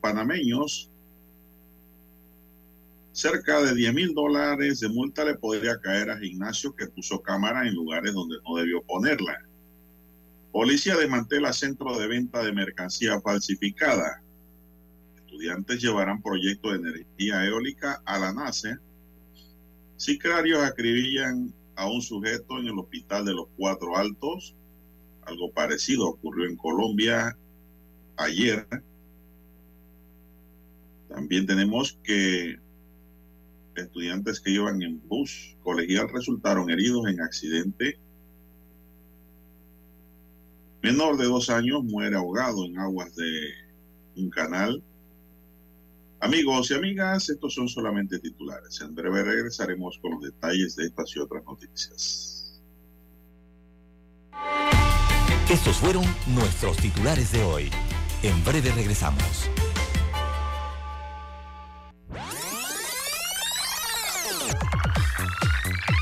Panameños. Cerca de 10 mil dólares de multa le podría caer a Ignacio que puso cámara en lugares donde no debió ponerla. Policía desmantela centro de venta de mercancía falsificada. Estudiantes llevarán proyecto de energía eólica a la NASA. Sicarios acribillan a un sujeto en el hospital de los Cuatro Altos. Algo parecido ocurrió en Colombia ayer. También tenemos que estudiantes que iban en bus colegial resultaron heridos en accidente. Menor de dos años muere ahogado en aguas de un canal. Amigos y amigas, estos son solamente titulares. En breve regresaremos con los detalles de estas y otras noticias. Estos fueron nuestros titulares de hoy. En breve regresamos.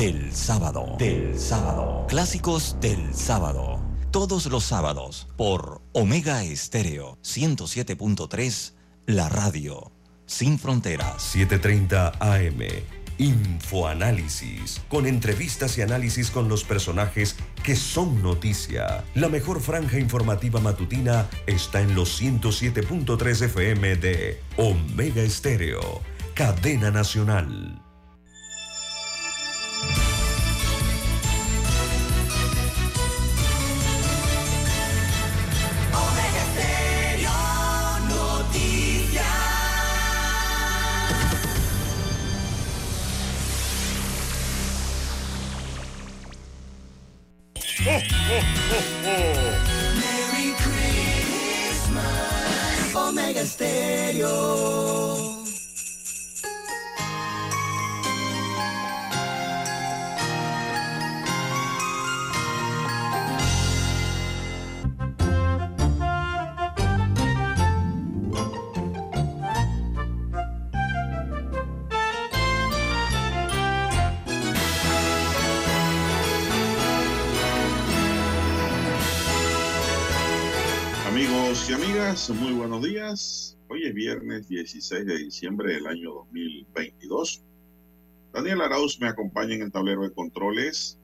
del sábado. Del sábado. Clásicos del sábado. Todos los sábados por Omega Estéreo 107.3, la radio sin fronteras. 7:30 AM. Infoanálisis, con entrevistas y análisis con los personajes que son noticia. La mejor franja informativa matutina está en los 107.3 FM de Omega Estéreo, cadena nacional. Muy buenos días. Hoy es viernes 16 de diciembre del año 2022. Daniel Arauz me acompaña en el tablero de controles.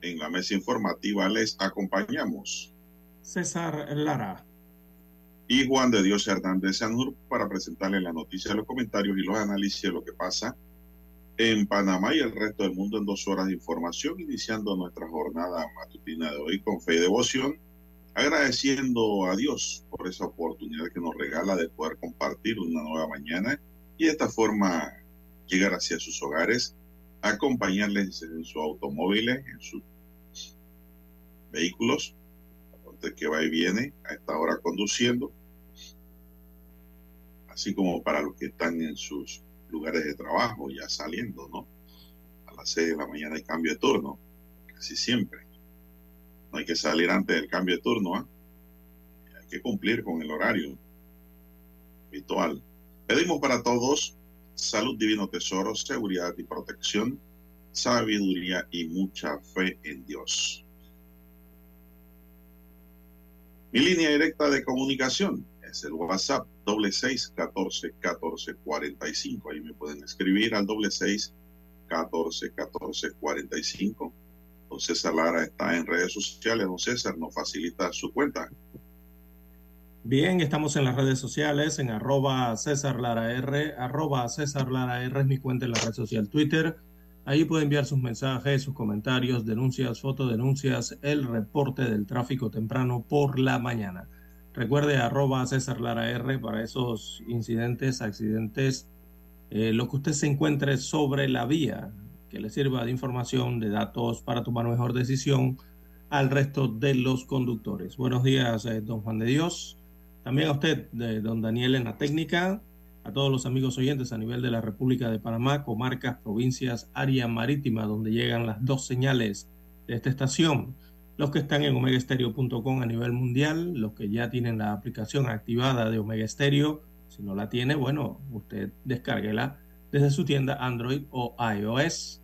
En la mesa informativa les acompañamos. César Lara. Y Juan de Dios Hernández Sanur para presentarles la noticia, los comentarios y los análisis de lo que pasa en Panamá y el resto del mundo en dos horas de información, iniciando nuestra jornada matutina de hoy con fe y devoción agradeciendo a Dios por esa oportunidad que nos regala de poder compartir una nueva mañana y de esta forma llegar hacia sus hogares, acompañarles en sus automóviles, en sus vehículos, usted que va y viene a esta hora conduciendo, así como para los que están en sus lugares de trabajo, ya saliendo, ¿no? A las 6 de la mañana hay cambio de turno, casi siempre. No hay que salir antes del cambio de turno, ¿ah? Hay que cumplir con el horario habitual. Pedimos para todos salud, divino tesoro, seguridad y protección, sabiduría y mucha fe en Dios. Mi línea directa de comunicación es el WhatsApp doble seis catorce catorce cuarenta y cinco. Ahí me pueden escribir al doble seis catorce catorce cuarenta y cinco. Don César Lara está en redes sociales. Don César nos facilita su cuenta. Bien, estamos en las redes sociales, en arroba César Lara R, arroba César Lara R es mi cuenta en la red social Twitter. Ahí puede enviar sus mensajes, sus comentarios, denuncias, fotodenuncias, el reporte del tráfico temprano por la mañana. Recuerde arroba César Lara R para esos incidentes, accidentes, eh, lo que usted se encuentre sobre la vía, que le sirva de información, de datos para tomar mejor decisión al resto de los conductores. Buenos días, eh, don Juan de Dios. También a usted, don Daniel en la técnica, a todos los amigos oyentes a nivel de la República de Panamá, comarcas, provincias, área marítima, donde llegan las dos señales de esta estación. Los que están en omegaestereo.com a nivel mundial, los que ya tienen la aplicación activada de Omega Stereo, si no la tiene, bueno, usted descárguela desde su tienda Android o iOS.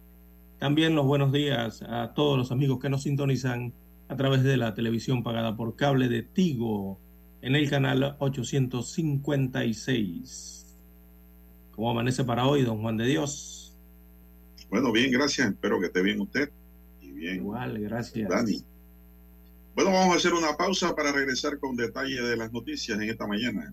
También los buenos días a todos los amigos que nos sintonizan a través de la televisión pagada por cable de Tigo en el canal 856. ¿Cómo amanece para hoy, don Juan de Dios? Bueno, bien, gracias. Espero que esté bien usted. Y bien. Igual, gracias. Dani. Bueno, vamos a hacer una pausa para regresar con detalle de las noticias en esta mañana.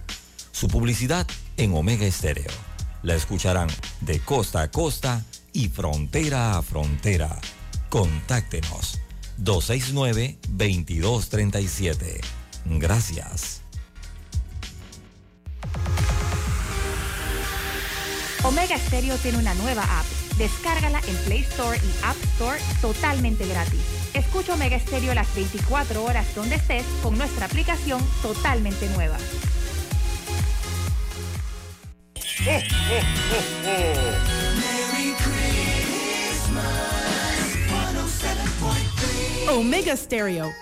Su publicidad en Omega Estéreo. La escucharán de costa a costa y frontera a frontera. Contáctenos 269-2237. Gracias. Omega Stereo tiene una nueva app. Descárgala en Play Store y App Store totalmente gratis. Escucha Omega Stereo las 24 horas donde estés con nuestra aplicación totalmente nueva. Merry Christmas. 107.3. Omega Stereo.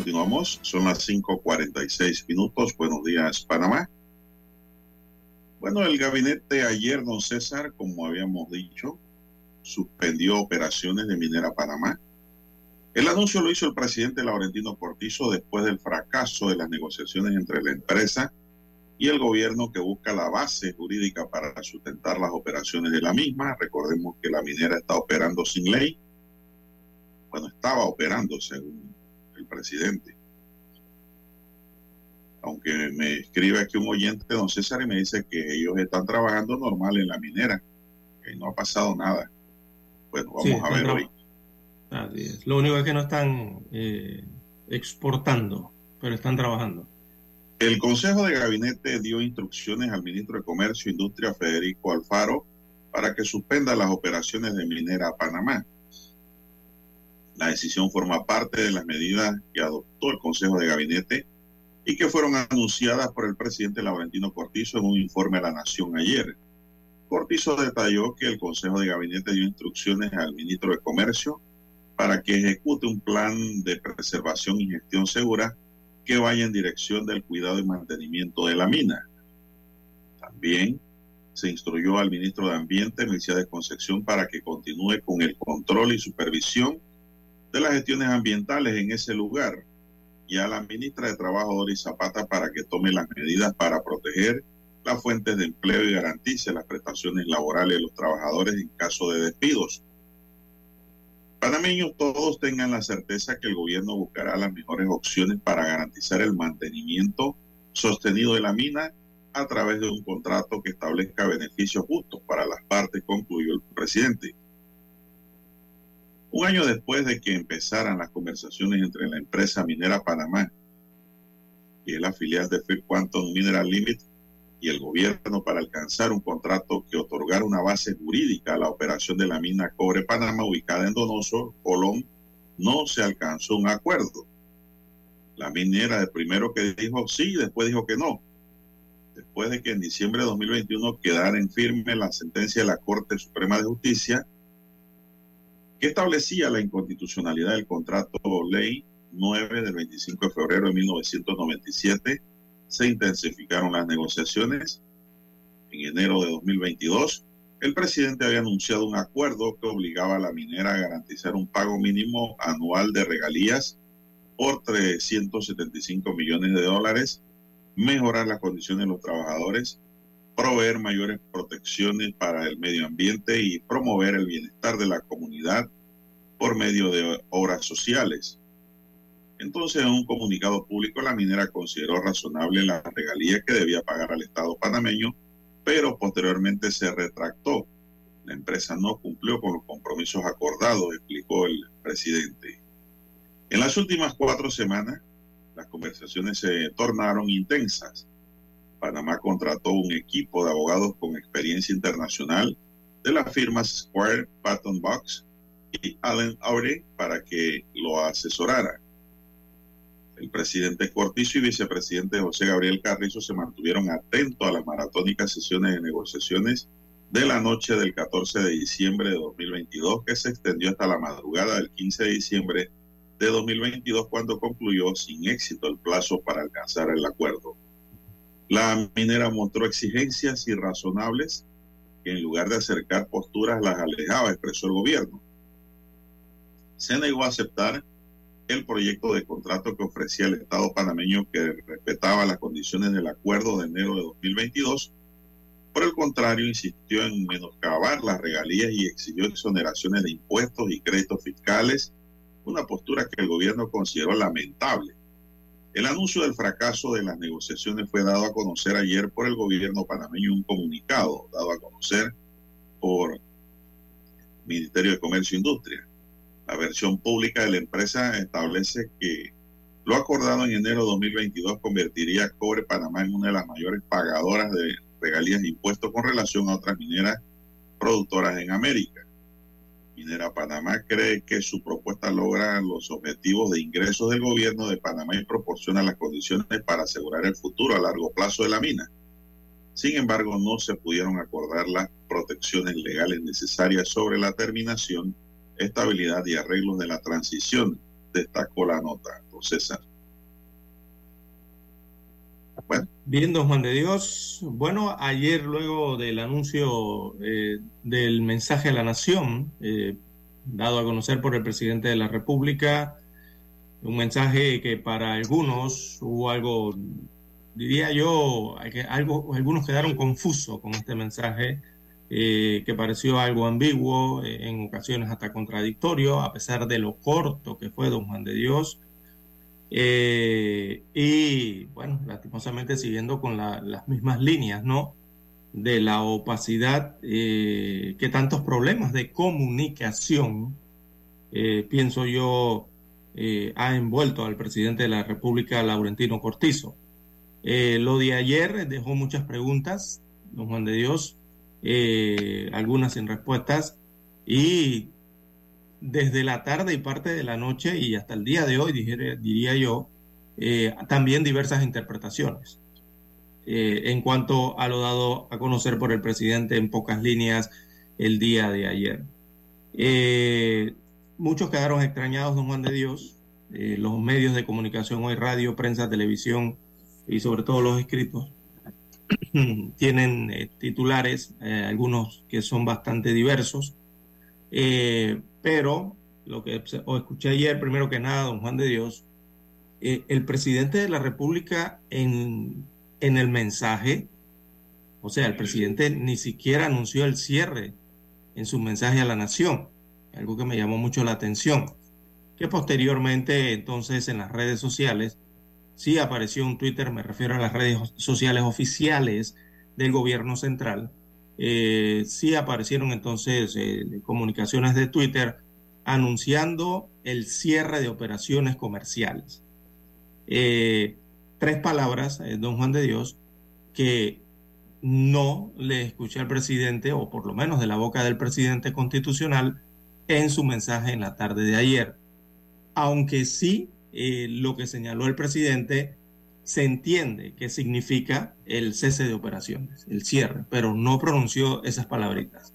Continuamos. Son las 5:46 minutos. Buenos días, Panamá. Bueno, el gabinete ayer, don César, como habíamos dicho, suspendió operaciones de Minera Panamá. El anuncio lo hizo el presidente Laurentino Cortizo después del fracaso de las negociaciones entre la empresa y el gobierno que busca la base jurídica para sustentar las operaciones de la misma. Recordemos que la minera está operando sin ley. Bueno, estaba operando según el presidente. Aunque me escribe aquí un oyente, don César, y me dice que ellos están trabajando normal en la minera, que no ha pasado nada. Bueno, vamos a ver hoy. Así es. Lo único es que no están eh, exportando, pero están trabajando. El Consejo de Gabinete dio instrucciones al ministro de Comercio e Industria, Federico Alfaro, para que suspenda las operaciones de minera a Panamá. La decisión forma parte de las medidas que adoptó el Consejo de Gabinete y que fueron anunciadas por el presidente Laurentino Cortizo en un informe a la Nación ayer. Cortizo detalló que el Consejo de Gabinete dio instrucciones al ministro de Comercio para que ejecute un plan de preservación y gestión segura que vaya en dirección del cuidado y mantenimiento de la mina. También se instruyó al ministro de Ambiente, de Concepción, para que continúe con el control y supervisión de las gestiones ambientales en ese lugar y a la ministra de Trabajo, Doris Zapata, para que tome las medidas para proteger las fuentes de empleo y garantice las prestaciones laborales de los trabajadores en caso de despidos. Panameños todos tengan la certeza que el gobierno buscará las mejores opciones para garantizar el mantenimiento sostenido de la mina a través de un contrato que establezca beneficios justos para las partes, concluyó el presidente. Un año después de que empezaran las conversaciones entre la empresa minera Panamá y la filial de Fair Quantum Mineral Limited y el gobierno para alcanzar un contrato que otorgara una base jurídica a la operación de la mina Cobre Panamá ubicada en Donoso, Colón, no se alcanzó un acuerdo. La minera de primero que dijo sí, después dijo que no. Después de que en diciembre de 2021 quedara en firme la sentencia de la Corte Suprema de Justicia que establecía la inconstitucionalidad del contrato ley 9 del 25 de febrero de 1997 se intensificaron las negociaciones. En enero de 2022, el presidente había anunciado un acuerdo que obligaba a la minera a garantizar un pago mínimo anual de regalías por 375 millones de dólares, mejorar las condiciones de los trabajadores, proveer mayores protecciones para el medio ambiente y promover el bienestar de la comunidad por medio de obras sociales. Entonces, en un comunicado público, la minera consideró razonable la regalía que debía pagar al Estado panameño, pero posteriormente se retractó. La empresa no cumplió con los compromisos acordados, explicó el presidente. En las últimas cuatro semanas, las conversaciones se tornaron intensas. Panamá contrató un equipo de abogados con experiencia internacional de las firmas Square, Patton Box y Allen Aure para que lo asesorara. El presidente Cortizo y vicepresidente José Gabriel Carrizo se mantuvieron atentos a las maratónicas sesiones de negociaciones de la noche del 14 de diciembre de 2022 que se extendió hasta la madrugada del 15 de diciembre de 2022 cuando concluyó sin éxito el plazo para alcanzar el acuerdo. La minera mostró exigencias irrazonables que en lugar de acercar posturas las alejaba, expresó el gobierno. Se negó a aceptar el proyecto de contrato que ofrecía el Estado panameño que respetaba las condiciones del acuerdo de enero de 2022. Por el contrario, insistió en menoscabar las regalías y exigió exoneraciones de impuestos y créditos fiscales, una postura que el gobierno consideró lamentable. El anuncio del fracaso de las negociaciones fue dado a conocer ayer por el gobierno panameño un comunicado dado a conocer por el Ministerio de Comercio e Industria. La versión pública de la empresa establece que lo acordado en enero de 2022 convertiría a Cobre Panamá en una de las mayores pagadoras de regalías de impuestos con relación a otras mineras productoras en América. Minera Panamá cree que su propuesta logra los objetivos de ingresos del gobierno de Panamá y proporciona las condiciones para asegurar el futuro a largo plazo de la mina. Sin embargo, no se pudieron acordar las protecciones legales necesarias sobre la terminación estabilidad y arreglos de la transición, destacó la nota. Bien, don Juan de Dios. Bueno, ayer luego del anuncio eh, del mensaje a la nación, eh, dado a conocer por el presidente de la República, un mensaje que para algunos hubo algo diría yo, que algo, algunos quedaron confusos con este mensaje, eh, que pareció algo ambiguo, en ocasiones hasta contradictorio, a pesar de lo corto que fue Don Juan de Dios. Eh, y bueno, lastimosamente siguiendo con las mismas líneas, ¿no? De la opacidad que tantos problemas de comunicación, pienso yo, ha envuelto al presidente de la República, Laurentino Cortizo. Eh, lo de ayer dejó muchas preguntas, don Juan de Dios, eh, algunas sin respuestas, y desde la tarde y parte de la noche y hasta el día de hoy, diría yo, eh, también diversas interpretaciones. En cuanto a lo dado a conocer por el presidente en pocas líneas el día de ayer. muchos quedaron extrañados, don Juan de Dios, los medios de comunicación hoy, radio, prensa, televisión, y sobre todo los escritos, tienen eh, titulares, eh, algunos que son bastante diversos, eh, pero lo que escuché ayer, primero que nada, don Juan de Dios, el presidente de la República en, en el mensaje, o sea, el presidente ni siquiera anunció el cierre en su mensaje a la nación, algo que me llamó mucho la atención, que posteriormente entonces en las redes sociales sí apareció un Twitter, me refiero a las redes sociales oficiales del gobierno central, eh, sí aparecieron entonces eh, comunicaciones de Twitter anunciando el cierre de operaciones comerciales. Eh, tres palabras, don Juan de Dios, que no le escuché al presidente, o por lo menos de la boca del presidente constitucional, en su mensaje en la tarde de ayer. Aunque sí lo que señaló el presidente se entiende que significa el cese de operaciones, el cierre, pero no pronunció esas palabritas.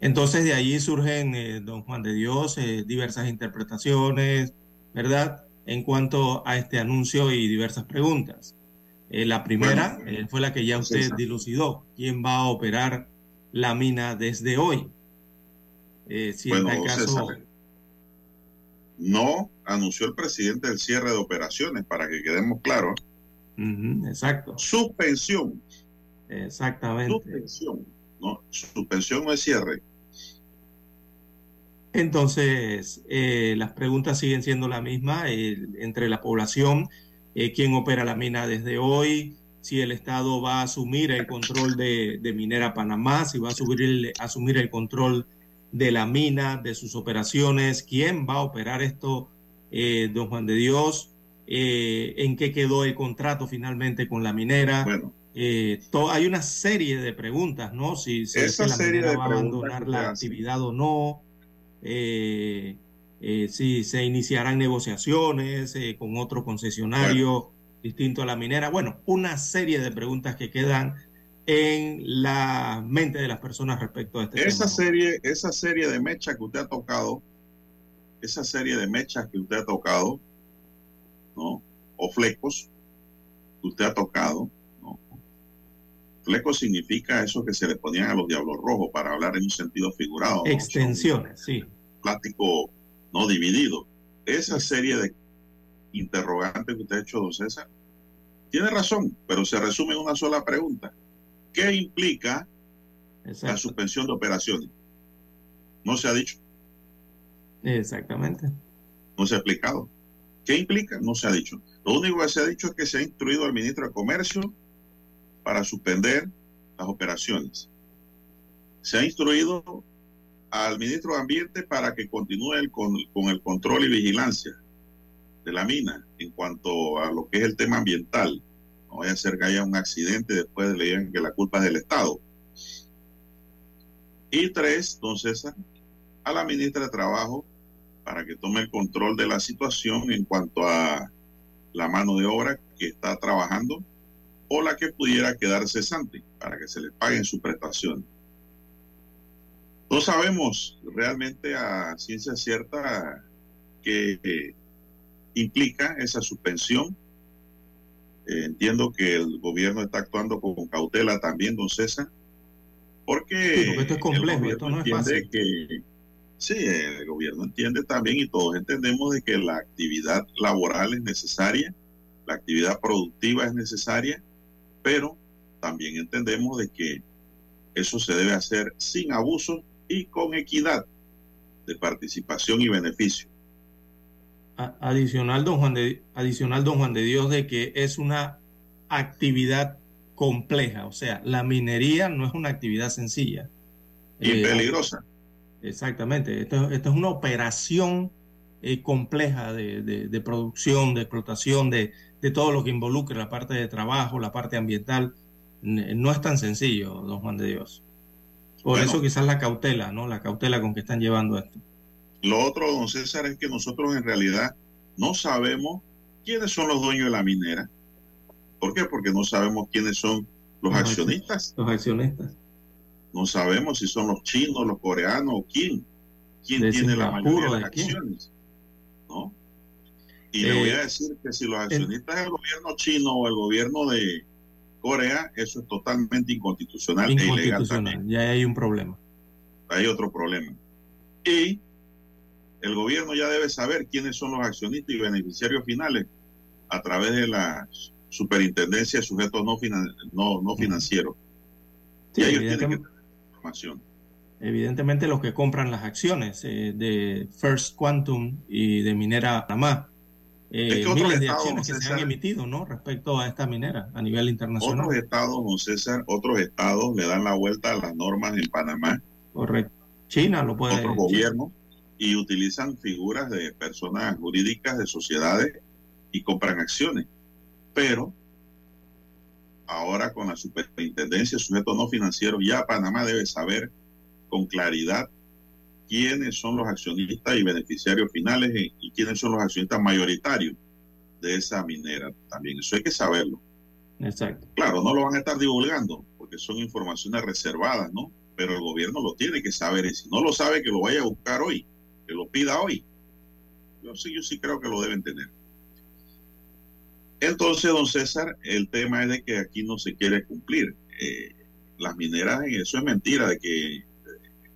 Entonces de ahí surgen, eh, don Juan de Dios, eh, diversas interpretaciones, ¿verdad? En cuanto a este anuncio y diversas preguntas. la primera fue la que ya usted dilucidó. ¿Quién va a operar la mina desde hoy? si en este caso... no anunció el presidente el cierre de operaciones, para que quedemos claros. exacto. Suspensión. Exactamente. Suspensión. No, suspensión no es cierre. Entonces, eh, las preguntas siguen siendo la misma entre la población, eh, quién opera la mina desde hoy, si el Estado va a asumir el control de, Minera Panamá, si va a asumir asumir el control de la mina, de sus operaciones, quién va a operar esto eh, don Juan de Dios, eh, en qué quedó el contrato finalmente con la minera. Bueno. Eh, hay una serie de preguntas, ¿no? Si, si la minera va a abandonar la actividad o no, si se iniciarán negociaciones con otro concesionario distinto a la minera. Bueno, una serie de preguntas que quedan en la mente de las personas respecto a este esa Serie, esa serie de mecha que usted ha tocado esa serie de mechas que usted ha tocado, ¿no? O flecos que usted ha tocado, ¿no? Flecos significa eso que se le ponían a los diablos rojos para hablar en un sentido figurado. Extensiones, sí. Plástico no dividido. Esa serie de interrogantes que usted ha hecho, don César, tiene razón, pero se resume en una sola pregunta. ¿Qué implica la suspensión de operaciones? No se ha dicho. Exactamente. No se ha explicado. ¿Qué implica? No se ha dicho. Lo único que se ha dicho es que se ha instruido al ministro de Comercio para suspender las operaciones. Se ha instruido al ministro de Ambiente para que continúe con, el control y vigilancia de la mina en cuanto a lo que es el tema ambiental. No vaya a ser que haya un accidente después de leer que la culpa es del Estado. Y tres, don César, a la ministra de Trabajo para que tome el control de la situación en cuanto a la mano de obra que está trabajando o la que pudiera quedar cesante para que se le paguen sus prestaciones. No sabemos realmente a ciencia cierta qué implica esa suspensión. Eh, entiendo que el gobierno está actuando con cautela también, don César, porque, esto es complejo, esto no es fácil. que Sí, el gobierno entiende también y todos entendemos de que la actividad laboral es necesaria, la actividad productiva es necesaria, pero también entendemos de que eso se debe hacer sin abuso y con equidad de participación y beneficio. Adicional don, Juan de, adicional, don Juan de Dios, de que es una actividad compleja, o sea, la minería no es una actividad sencilla. Y eh, peligrosa. Exactamente, esto, es una operación eh, compleja de, de, producción, de explotación, de, de todo lo que involucra la parte de trabajo, la parte ambiental. No es tan sencillo, don Juan de Dios. Por eso quizás la cautela, ¿no? La cautela con que están llevando esto. Lo otro, don César, es que nosotros en realidad no sabemos quiénes son los dueños de la minera. ¿Por qué? Porque no sabemos quiénes son los, accionistas. Los accionistas. No sabemos si son los chinos, los coreanos o quién. ¿Quién tiene la mayoría de las acciones? ¿No? Y le voy a eh, decir que si los accionistas del gobierno chino o el gobierno de Corea, eso es totalmente inconstitucional, e ilegal también. Ya hay un problema. Hay otro problema. Y el gobierno ya debe saber quiénes son los accionistas y beneficiarios finales a través de la superintendencia de sujetos no, no, no financieros. y ellos tienen que tener información. Evidentemente los que compran las acciones eh, de First Quantum y de Minera Panamá eh, miles de acciones que se han emitido ¿no? respecto a esta minera a nivel internacional. Otros estados, don César, otros estados le dan la vuelta a las normas en Panamá. Correcto. China lo puede. Otros gobiernos y utilizan figuras de personas jurídicas, de sociedades y compran acciones. Pero ahora con la superintendencia de sujetos no financieros, ya Panamá debe saber con claridad quiénes son los accionistas y beneficiarios finales y, quiénes son los accionistas mayoritarios de esa minera también. Eso hay que saberlo. Exacto. Claro, no lo van a estar divulgando porque son informaciones reservadas, ¿no? Pero el gobierno lo tiene que saber y si no lo sabe, que lo vaya a buscar hoy, que lo pida hoy. Yo sí, yo sí creo que lo deben tener. Entonces, don César, el tema es de que aquí no se quiere cumplir. Eh, las mineras, eso es mentira, de que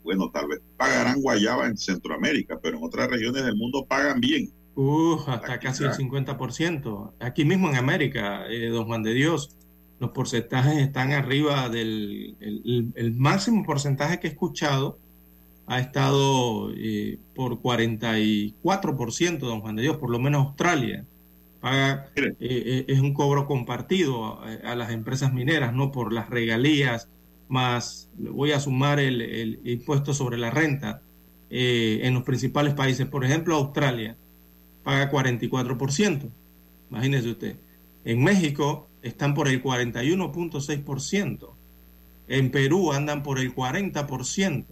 bueno, tal vez pagarán guayaba en Centroamérica, pero en otras regiones del mundo pagan bien. Uf, hasta casi el 50%. Aquí mismo en América, eh, don Juan de Dios, los porcentajes están arriba del el, máximo porcentaje que he escuchado ha estado eh, por 44%, don Juan de Dios, por lo menos Australia. Paga, eh, es un cobro compartido a, a, las empresas mineras, no por las regalías más voy a sumar el, impuesto sobre la renta eh, en los principales países. Por ejemplo, Australia paga 44%. Imagínese usted. En México están por el 41.6%. En Perú andan por el 40%.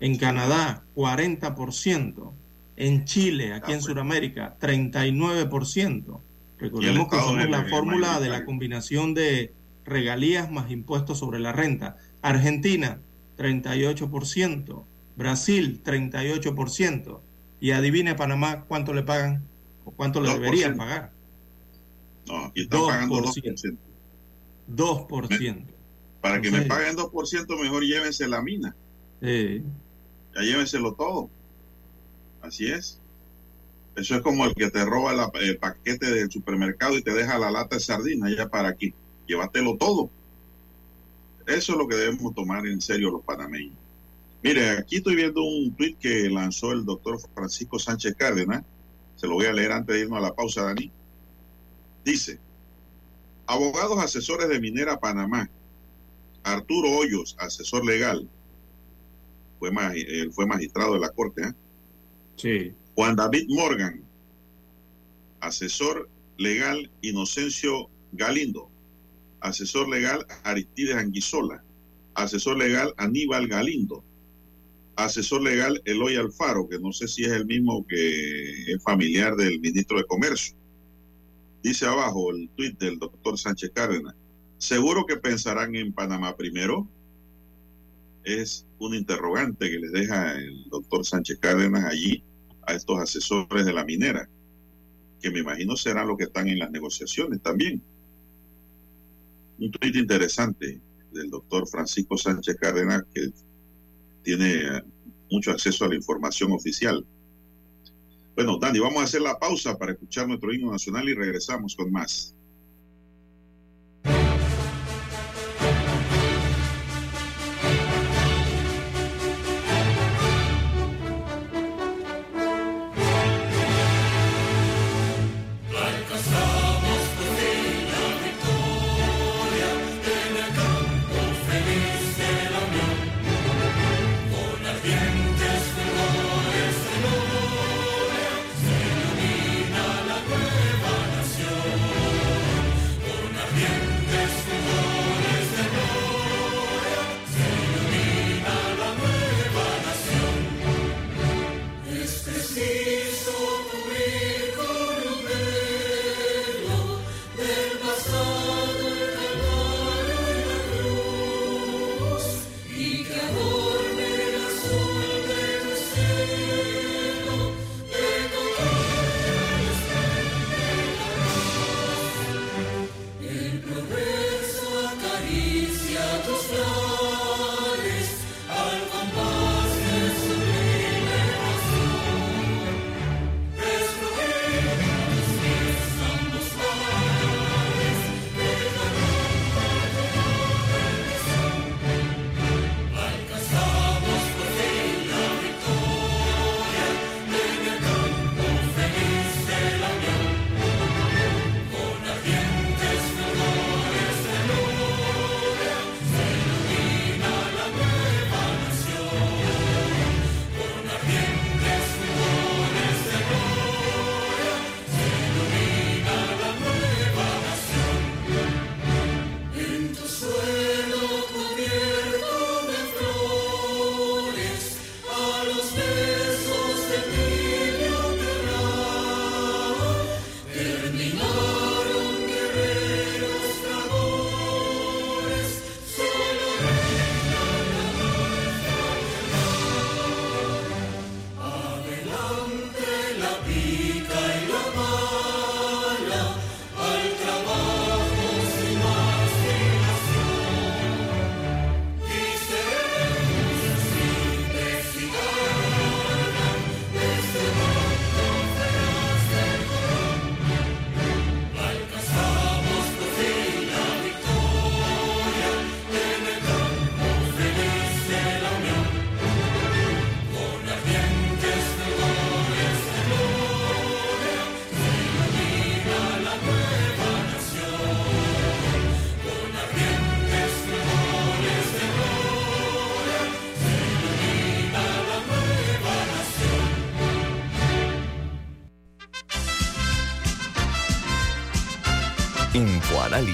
En Canadá, 40%. En Chile, aquí en Sudamérica, 39%. Recordemos que somos la fórmula de la combinación de regalías más impuestos sobre la renta. Argentina, 38%. Brasil, 38%. Y adivine Panamá cuánto le pagan o cuánto le deberían pagar. No, aquí están 2%. pagando 2%. 2%. Para que me paguen 2%, mejor llévense la mina. Ya llévenselo todo. Así es. Eso es como el que te roba el paquete del supermercado y te deja la lata de sardina ya para aquí llévatelo todo. Eso es lo que debemos tomar en serio los panameños. Mire, aquí estoy viendo un tweet que lanzó el doctor Francisco Sánchez Cárdenas. Se lo voy a leer antes de irnos a la pausa, Dani. Dice, abogados asesores de Minera Panamá, Arturo Hoyos, asesor legal, fue, él fue magistrado de la Corte. ¿eh? Sí. Juan David Morgan, asesor legal Inocencio Galindo, asesor legal Aristides Anguizola, asesor legal Aníbal Galindo, asesor legal Eloy Alfaro, que no sé si es el mismo que es familiar del ministro de Comercio. Dice abajo el tuit del doctor Sánchez Cárdenas, seguro que pensarán en Panamá primero. Es un interrogante que les deja el doctor Sánchez Cárdenas allí a estos asesores de la minera, que me imagino serán los que están en las negociaciones también un tweet interesante del doctor Francisco Sánchez Cárdenas, que tiene mucho acceso a la información oficial. Bueno, Dani, vamos a hacer la pausa para escuchar nuestro himno nacional y regresamos con más.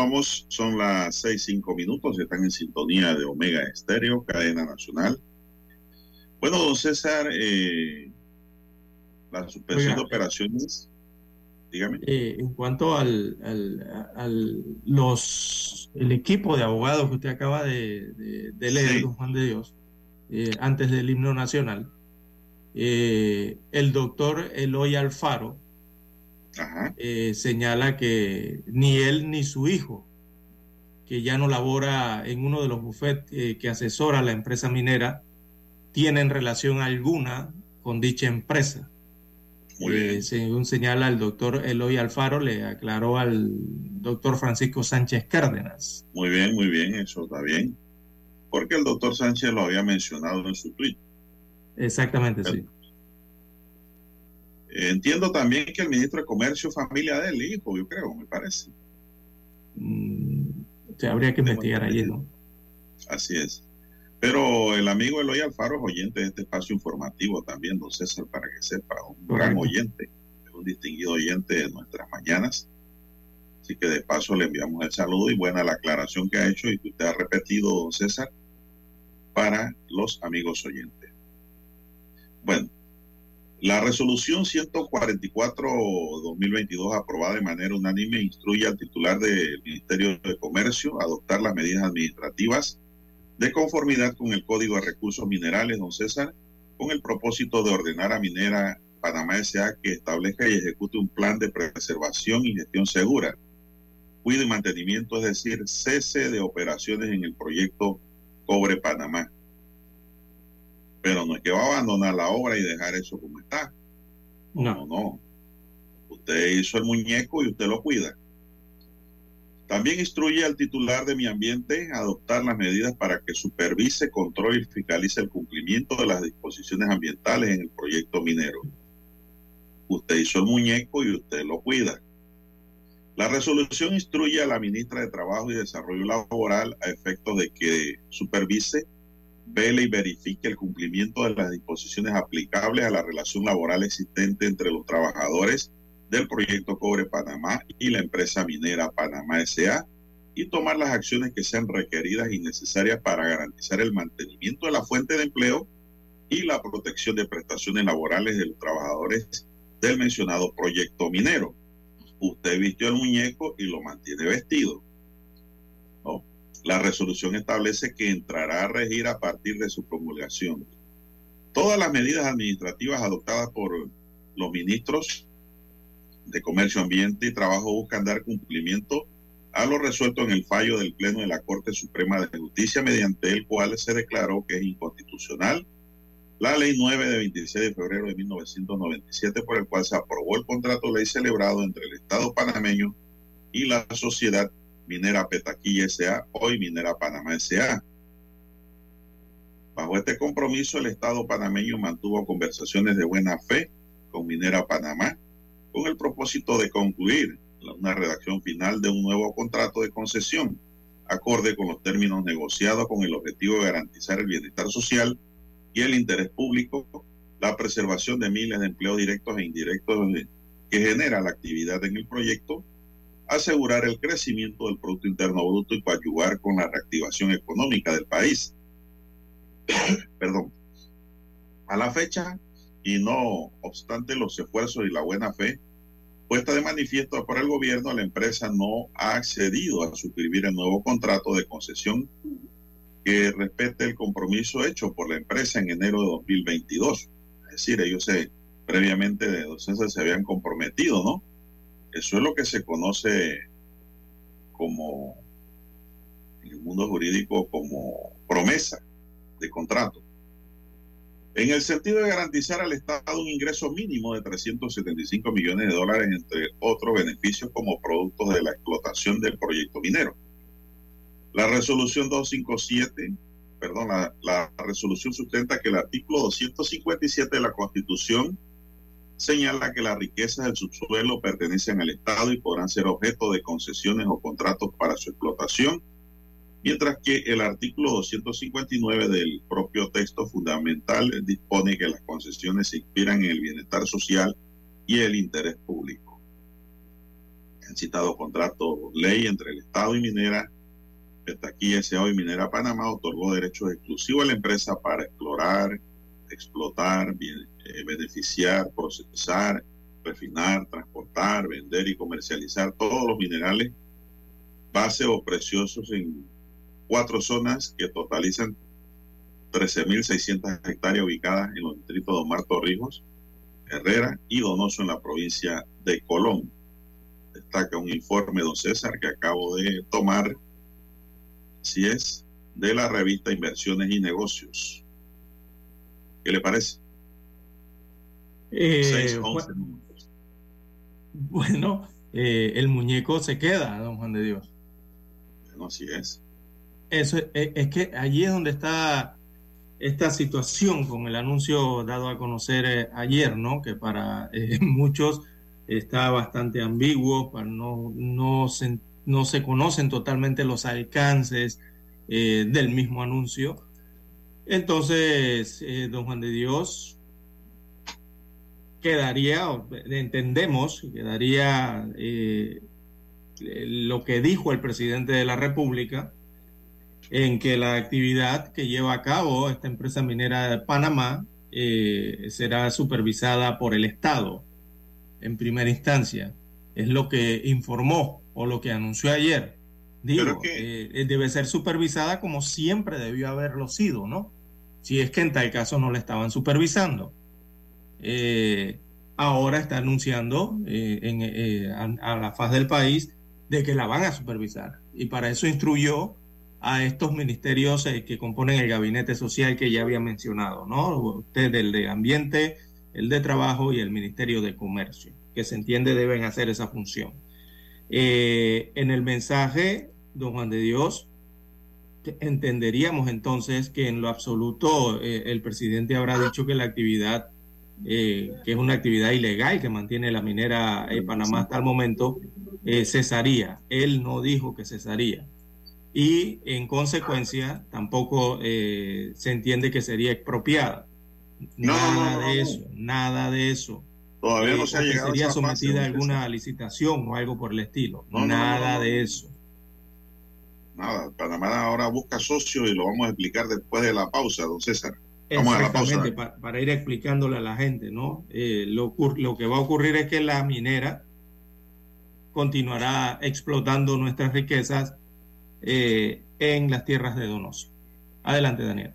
Continuamos. Son las seis, cinco minutos. Están en sintonía de Omega Estéreo, cadena nacional. Bueno, don César, eh, la suspensión Oiga, de operaciones. Dígame. Eh, en cuanto al, al- al- los, el equipo de abogados que usted acaba de, de- de leer, Sí. don Juan de Dios, eh, antes del himno nacional, eh, el doctor Eloy Alfaro. Eh, señala que ni él ni su hijo, que ya no labora en uno de los bufetes eh, que asesora a la empresa minera, tienen relación alguna con dicha empresa. Muy Eh, bien. según señala el doctor Eloy Alfaro, le aclaró al doctor Francisco Sánchez Cárdenas. Muy bien, muy bien. Eso está bien. Porque el doctor Sánchez lo había mencionado en su tweet. Exactamente, sí. Entiendo también que el ministro de Comercio, familia del hijo, yo creo, me parece. Mm, o sea, habría que investigar allí, ¿no? Así es. Pero el amigo Eloy Alfaro es oyente de este espacio informativo también, don César, para que sepa, un gran oyente. Un distinguido oyente de nuestras mañanas. Así que de paso le enviamos el saludo y buena la aclaración que ha hecho y que usted ha repetido, don César, para los amigos oyentes. Bueno, la resolución 144-2022 aprobada de manera unánime instruye al titular del Ministerio de Comercio a adoptar las medidas administrativas de conformidad con el Código de Recursos Minerales, don César, con el propósito de ordenar a Minera Panamá S.A. que establezca y ejecute un plan de preservación y gestión segura, cuido y mantenimiento, es decir, cese de operaciones en el proyecto Cobre Panamá pero no es que va a abandonar la obra y dejar eso como está. No, no, no. Usted hizo el muñeco y usted lo cuida. También instruye al titular de mi ambiente a adoptar las medidas para que supervise, controle y fiscalice el cumplimiento de las disposiciones ambientales en el proyecto minero. Usted hizo el muñeco y usted lo cuida. La resolución instruye a la ministra de Trabajo y Desarrollo Laboral a efectos de que supervise vele y verifique el cumplimiento de las disposiciones aplicables a la relación laboral existente entre los trabajadores del proyecto Cobre Panamá y la empresa minera Panamá SA y tomar las acciones que sean requeridas y necesarias para garantizar el mantenimiento de la fuente de empleo y la protección de prestaciones laborales de los trabajadores del mencionado proyecto minero. Usted vistió el muñeco y lo mantiene vestido. La resolución establece que entrará a regir a partir de su promulgación. Todas las medidas administrativas adoptadas por los ministros de Comercio, Ambiente y Trabajo buscan dar cumplimiento a lo resuelto en el fallo del Pleno de la Corte Suprema de Justicia, mediante el cual se declaró que es inconstitucional la Ley 9 de 26 de febrero de 1997, por el cual se aprobó el contrato ley celebrado entre el Estado panameño y la sociedad Minera Petaquilla S.A., hoy Minera Panamá S.A. Bajo este compromiso, el Estado panameño mantuvo conversaciones de buena fe con Minera Panamá con el propósito de concluir una redacción final de un nuevo contrato de concesión, acorde con los términos negociados con el objetivo de garantizar el bienestar social y el interés público, la preservación de miles de empleos directos e indirectos que genera la actividad en el proyecto asegurar el crecimiento del Producto Interno Bruto y ayudar con la reactivación económica del país. Perdón. A la fecha, y no obstante los esfuerzos y la buena fe puesta de manifiesto por el gobierno, la empresa no ha accedido a suscribir el nuevo contrato de concesión que respete el compromiso hecho por la empresa en enero de 2022. Es decir, ellos se, previamente de docencia se habían comprometido, ¿no? Eso es lo que se conoce como, en el mundo jurídico, como promesa de contrato. En el sentido de garantizar al Estado un ingreso mínimo de 375 millones de dólares, entre otros beneficios como productos de la explotación del proyecto minero. La resolución 257, perdón, la, la resolución sustenta que el artículo 257 de la Constitución señala que las riquezas del subsuelo pertenecen al Estado y podrán ser objeto de concesiones o contratos para su explotación, mientras que el artículo 259 del propio texto fundamental dispone que las concesiones se inspiran en el bienestar social y el interés público. El citado contrato ley entre el Estado y Minera, aquí S.A. y Minera Panamá otorgó derechos exclusivos a la empresa para explorar, explotar, eh, beneficiar, procesar, refinar, transportar, vender y comercializar todos los minerales base o preciosos en cuatro zonas que totalizan 13.600 hectáreas ubicadas en los distritos de Omar Torrijos, Herrera y Donoso en la provincia de Colón. Destaca un informe, don César, que acabo de tomar, si es, de la revista Inversiones y Negocios. ¿Qué le parece? Eh, bueno, eh, el muñeco se queda, don Juan de Dios. Bueno, así es. Eso es, es, que allí es donde está esta situación con el anuncio dado a conocer eh, ayer, ¿no? Que para eh, muchos está bastante ambiguo, para no, no, se, no se conocen totalmente los alcances eh, del mismo anuncio. Entonces, don Juan de Dios, quedaría, entendemos, quedaría eh, lo que dijo el presidente de la República, en que la actividad que lleva a cabo esta empresa minera de Panamá eh, será supervisada por el Estado en primera instancia. Es lo que informó o lo que anunció ayer. Digo, que... debe ser supervisada como siempre debió haberlo sido, ¿no? Si es que en tal caso no la estaban supervisando. Eh, ahora está anunciando eh, eh, a, la faz del país de que la van a supervisar. Y para eso instruyó a estos ministerios que componen el gabinete social que ya había mencionado, ¿no? Usted, el de Ambiente, el de Trabajo y el Ministerio de Comercio, que se entiende deben hacer esa función. en el mensaje, don Juan de Dios, entenderíamos entonces que en lo absoluto el presidente habrá dicho que la actividad eh, que es una actividad ilegal que mantiene la minera en Panamá hasta el momento, eh, cesaría. Él no dijo que cesaría. Y en consecuencia tampoco eh, se entiende que sería expropiada. Nada de eso, nada de eso. Todavía no se ha llegado sería sometida a alguna licitación o algo por el estilo. nada de eso. Nada, Panamá ahora busca socios y lo vamos a explicar después de la pausa, don César. Exactamente, para, ir explicándole a la gente, ¿no? Eh, lo, que va a ocurrir es que la minera continuará explotando nuestras riquezas eh, en las tierras de Donoso. Adelante, Daniel.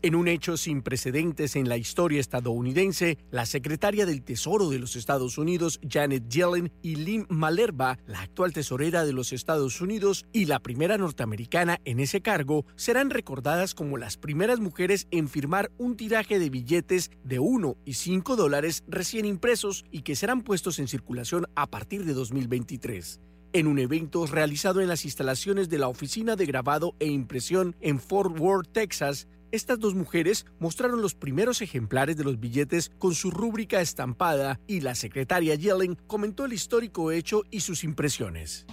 En un hecho sin precedentes en la historia estadounidense, la secretaria del Tesoro de los Estados Unidos, Janet Yellen, y Lynn Malerba, la actual tesorera de los Estados Unidos y la primera norteamericana en ese cargo, serán recordadas como las primeras mujeres en firmar un tiraje de billetes de 1 y 5 dólares recién impresos y que serán puestos en circulación a partir de 2023 en un evento realizado en las instalaciones de la Oficina de Grabado e Impresión en Fort Worth, Texas, estas dos mujeres mostraron los primeros ejemplares de los billetes con su rúbrica estampada y la secretaria Yellen comentó el histórico hecho y sus impresiones.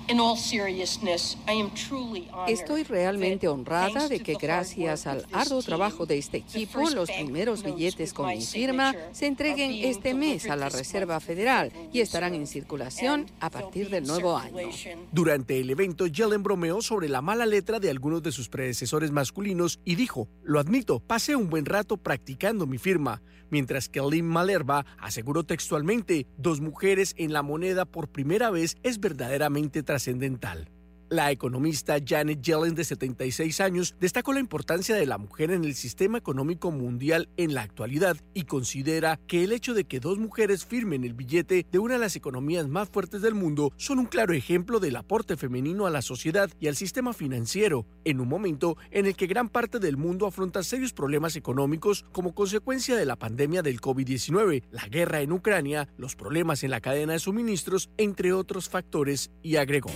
Estoy realmente honrada de que gracias al arduo trabajo de este equipo, los primeros billetes con mi firma se entreguen este mes a la Reserva Federal y estarán en circulación a partir del nuevo año. Durante el evento, Yellen bromeó sobre la mala letra de algunos de sus predecesores masculinos y dijo, lo admito, pasé un buen rato practicando mi firma, mientras que Lynn Malerba aseguró textualmente, dos mujeres en la moneda por primera vez es verdaderamente trascendental. La economista Janet Yellen, de 76 años, destacó la importancia de la mujer en el sistema económico mundial en la actualidad y considera que el hecho de que dos mujeres firmen el billete de una de las economías más fuertes del mundo son un claro ejemplo del aporte femenino a la sociedad y al sistema financiero, en un momento en el que gran parte del mundo afronta serios problemas económicos como consecuencia de la pandemia del COVID-19, la guerra en Ucrania, los problemas en la cadena de suministros, entre otros factores, y agregó.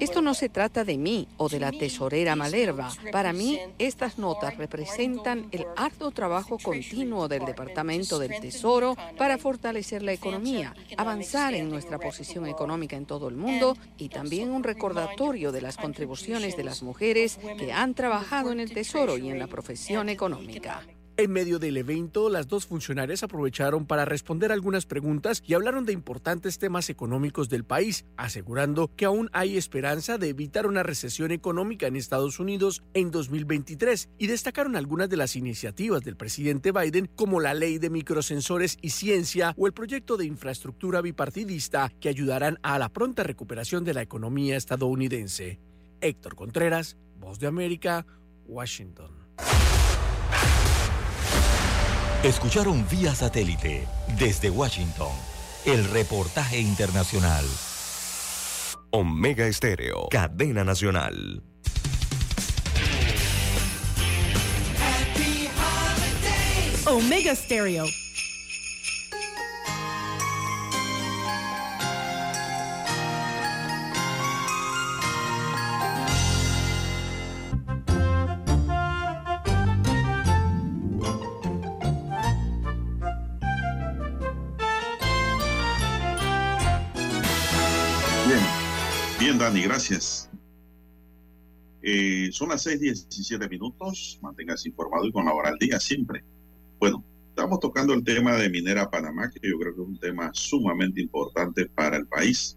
Esto no se trata de mí o de la tesorera Malerva. Para mí, estas notas representan el arduo trabajo continuo del Departamento del Tesoro para fortalecer la economía, avanzar en nuestra posición económica en todo el mundo y también un recordatorio de las contribuciones de las mujeres que han trabajado en el Tesoro y en la profesión económica. En medio del evento, las dos funcionarias aprovecharon para responder algunas preguntas y hablaron de importantes temas económicos del país, asegurando que aún hay esperanza de evitar una recesión económica en Estados Unidos en 2023 y destacaron algunas de las iniciativas del presidente Biden como la ley de microsensores y ciencia o el proyecto de infraestructura bipartidista que ayudarán a la pronta recuperación de la economía estadounidense. Héctor Contreras, Voz de América, Washington. Escucharon vía satélite desde Washington el reportaje internacional. Omega Estéreo, cadena nacional. Omega Stereo. Bien, Dani, gracias. Eh, son las 6:17 minutos. Manténgase informado y con la hora al día siempre. Bueno, estamos tocando el tema de Minera Panamá, que yo creo que es un tema sumamente importante para el país.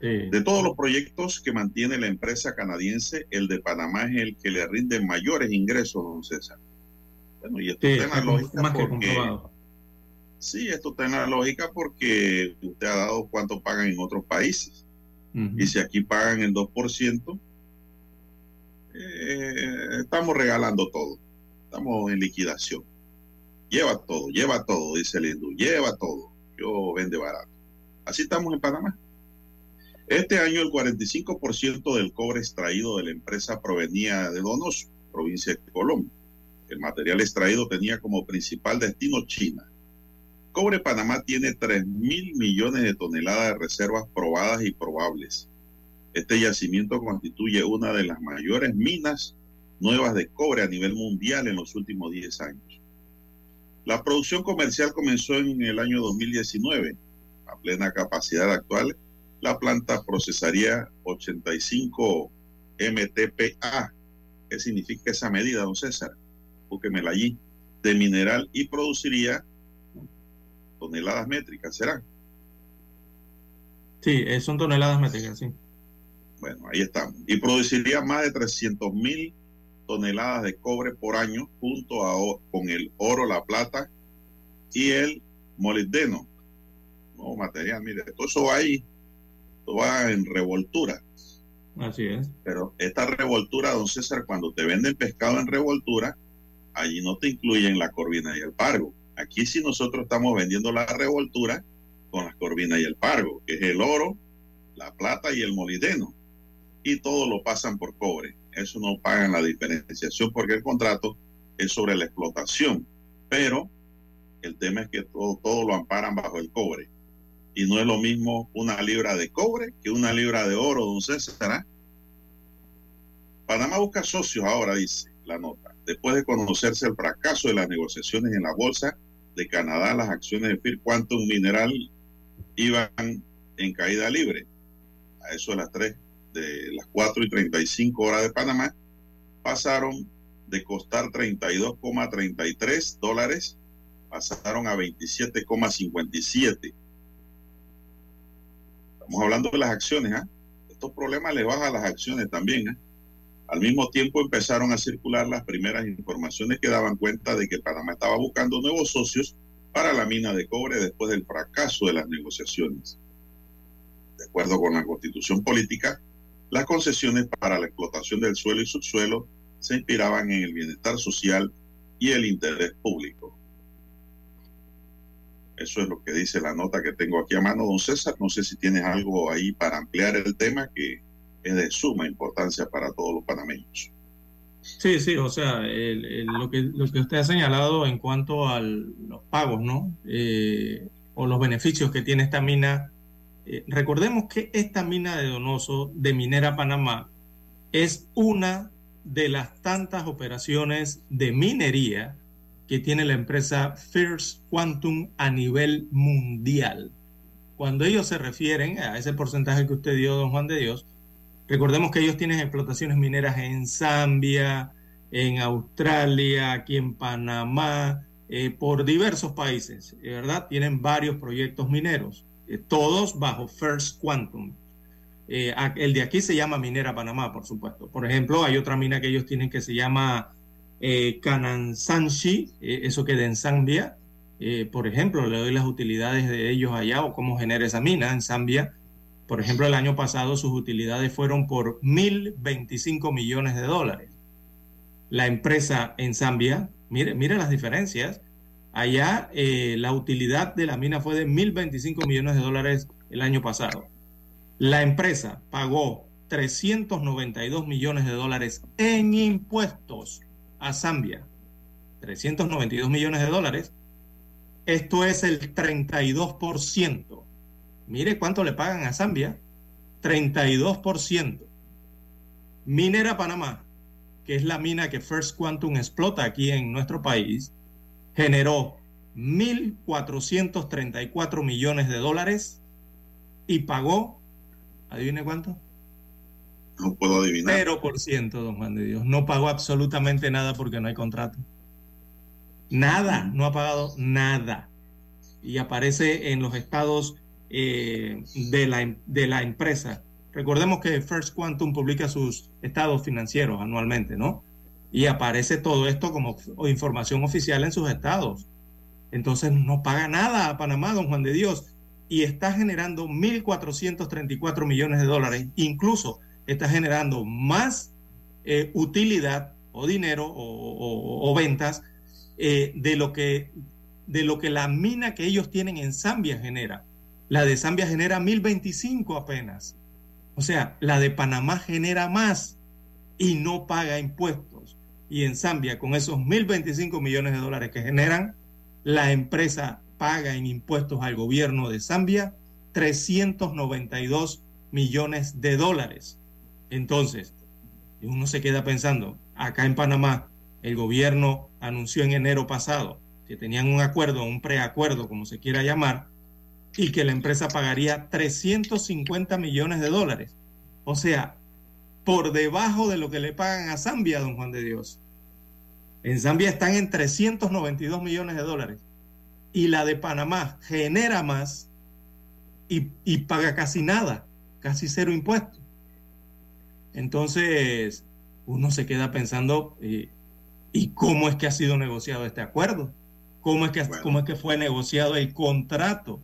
De todos los proyectos que mantiene la empresa canadiense, el de Panamá es el que le rinde mayores ingresos, don César. Bueno, y esto Sí, está en la lógica más porque... Sí, esto está en la lógica porque usted ha dado cuánto pagan en otros países. Y si aquí pagan el 2%, eh, estamos regalando todo. Estamos en liquidación. Lleva todo, lleva todo, dice el hindú. Lleva todo. Yo vende barato. Así estamos en Panamá. Este año el 45% del cobre extraído de la empresa provenía de Donoso, provincia de Colombia. El material extraído tenía como principal destino China. Cobre Panamá tiene 3 mil millones de toneladas de reservas probadas y probables. Este yacimiento constituye una de las mayores minas nuevas de cobre a nivel mundial en los últimos 10 años. La producción comercial comenzó en el año 2019. A plena capacidad actual, la planta procesaría 85 MTPA. ¿Qué significa esa medida, don César? Búsquemela allí. De mineral y produciría toneladas métricas, ¿será? Sí, eh, son toneladas métricas, sí. Bueno, ahí estamos. Y produciría más de 300 mil toneladas de cobre por año junto a, con el oro, la plata y el molibdeno. No, material, mire, todo eso va ahí, todo va en revoltura. Así es. Pero esta revoltura, don César, cuando te venden pescado en revoltura, allí no te incluyen la corvina y el pargo. Aquí sí nosotros estamos vendiendo la revoltura con la corvina y el pargo, que es el oro, la plata y el molibdeno. Y todo lo pasan por cobre. Eso no pagan la diferenciación porque el contrato es sobre la explotación. Pero el tema es que todo, todo lo amparan bajo el cobre. Y no es lo mismo una libra de cobre que una libra de oro, don César. ¿ah? Panamá busca socios ahora, dice la nota. Después de conocerse el fracaso de las negociaciones en la bolsa de Canadá, las acciones de Phil Quantum Mineral iban en caída libre. A eso de las 3, de las 4 y 35 horas de Panamá, pasaron de costar 32,33 dólares, pasaron a 27,57. Estamos hablando de las acciones, ¿ah? Estos problemas le bajan las acciones también, ¿ah? Al mismo tiempo empezaron a circular las primeras informaciones que daban cuenta de que Panamá estaba buscando nuevos socios para la mina de cobre después del fracaso de las negociaciones. De acuerdo con la constitución política, las concesiones para la explotación del suelo y subsuelo se inspiraban en el bienestar social y el interés público. Eso es lo que dice la nota que tengo aquí a mano, don César. No sé si tienes algo ahí para ampliar el tema que es de suma importancia para todos los panameños. Sí, sí, o sea, lo que usted ha señalado en cuanto a los pagos, ¿no? Eh, o los beneficios que tiene esta mina. Eh, recordemos que esta mina de Donoso, de Minera Panamá, es una de las tantas operaciones de minería que tiene la empresa First Quantum a nivel mundial. Cuando ellos se refieren a ese porcentaje que usted dio, don Juan de Dios, Recordemos que ellos tienen explotaciones mineras en Zambia, en Australia, aquí en Panamá, eh, por diversos países, ¿verdad? Tienen varios proyectos mineros, eh, todos bajo First Quantum. Eh, el de aquí se llama Minera Panamá, por supuesto. Por ejemplo, hay otra mina que ellos tienen que se llama Kanansanshi, eso queda en Zambia. por ejemplo, le doy las utilidades de ellos allá o cómo genera esa mina en Zambia. Por ejemplo, el año pasado sus utilidades fueron por 1.025 millones de dólares. La empresa en Zambia Mire, mire las diferencias. Allá eh, la utilidad de la mina fue de 1.025 millones de dólares el año pasado. La empresa pagó 392 millones de dólares en impuestos a Zambia. 392 millones de dólares. Esto es el 32%. Mire cuánto le pagan a Zambia. 32%. Minera Panamá, que es la mina que First Quantum explota aquí en nuestro país, generó 1.434 millones de dólares y pagó, adivine cuánto. No puedo adivinar. 0%, don Juan de Dios. No pagó absolutamente nada porque no hay contrato. Nada, no ha pagado nada. Y aparece en los estados eh, de, la, de la empresa Recordemos que First Quantum publica sus estados financieros anualmente, ¿no? Y aparece todo esto como información oficial en sus estados. Entonces no paga nada a Panamá, don Juan de Dios, y está generando 1.434 millones de dólares. Incluso está generando más eh, utilidad o dinero o, ventas eh, de, lo que, de lo que la mina que ellos tienen en Zambia genera. La de Zambia genera 1.025 apenas. O sea, la de Panamá genera más y no paga impuestos. Y en Zambia, con esos 1.025 millones de dólares que generan, la empresa paga en impuestos al gobierno de Zambia 392 millones de dólares. Entonces, uno se queda pensando, acá en Panamá, el gobierno anunció en enero pasado que tenían un acuerdo, un preacuerdo, como se quiera llamar, y que la empresa pagaría 350 millones de dólares. O sea, por debajo de lo que le pagan a Zambia, don Juan de Dios. En Zambia están en 392 millones de dólares. Y la de Panamá genera más y, paga casi nada, casi cero impuestos. Entonces, uno se queda pensando, eh, ¿y cómo es que ha sido negociado este acuerdo? ¿Cómo es, que, ¿Cómo es que fue negociado el contrato?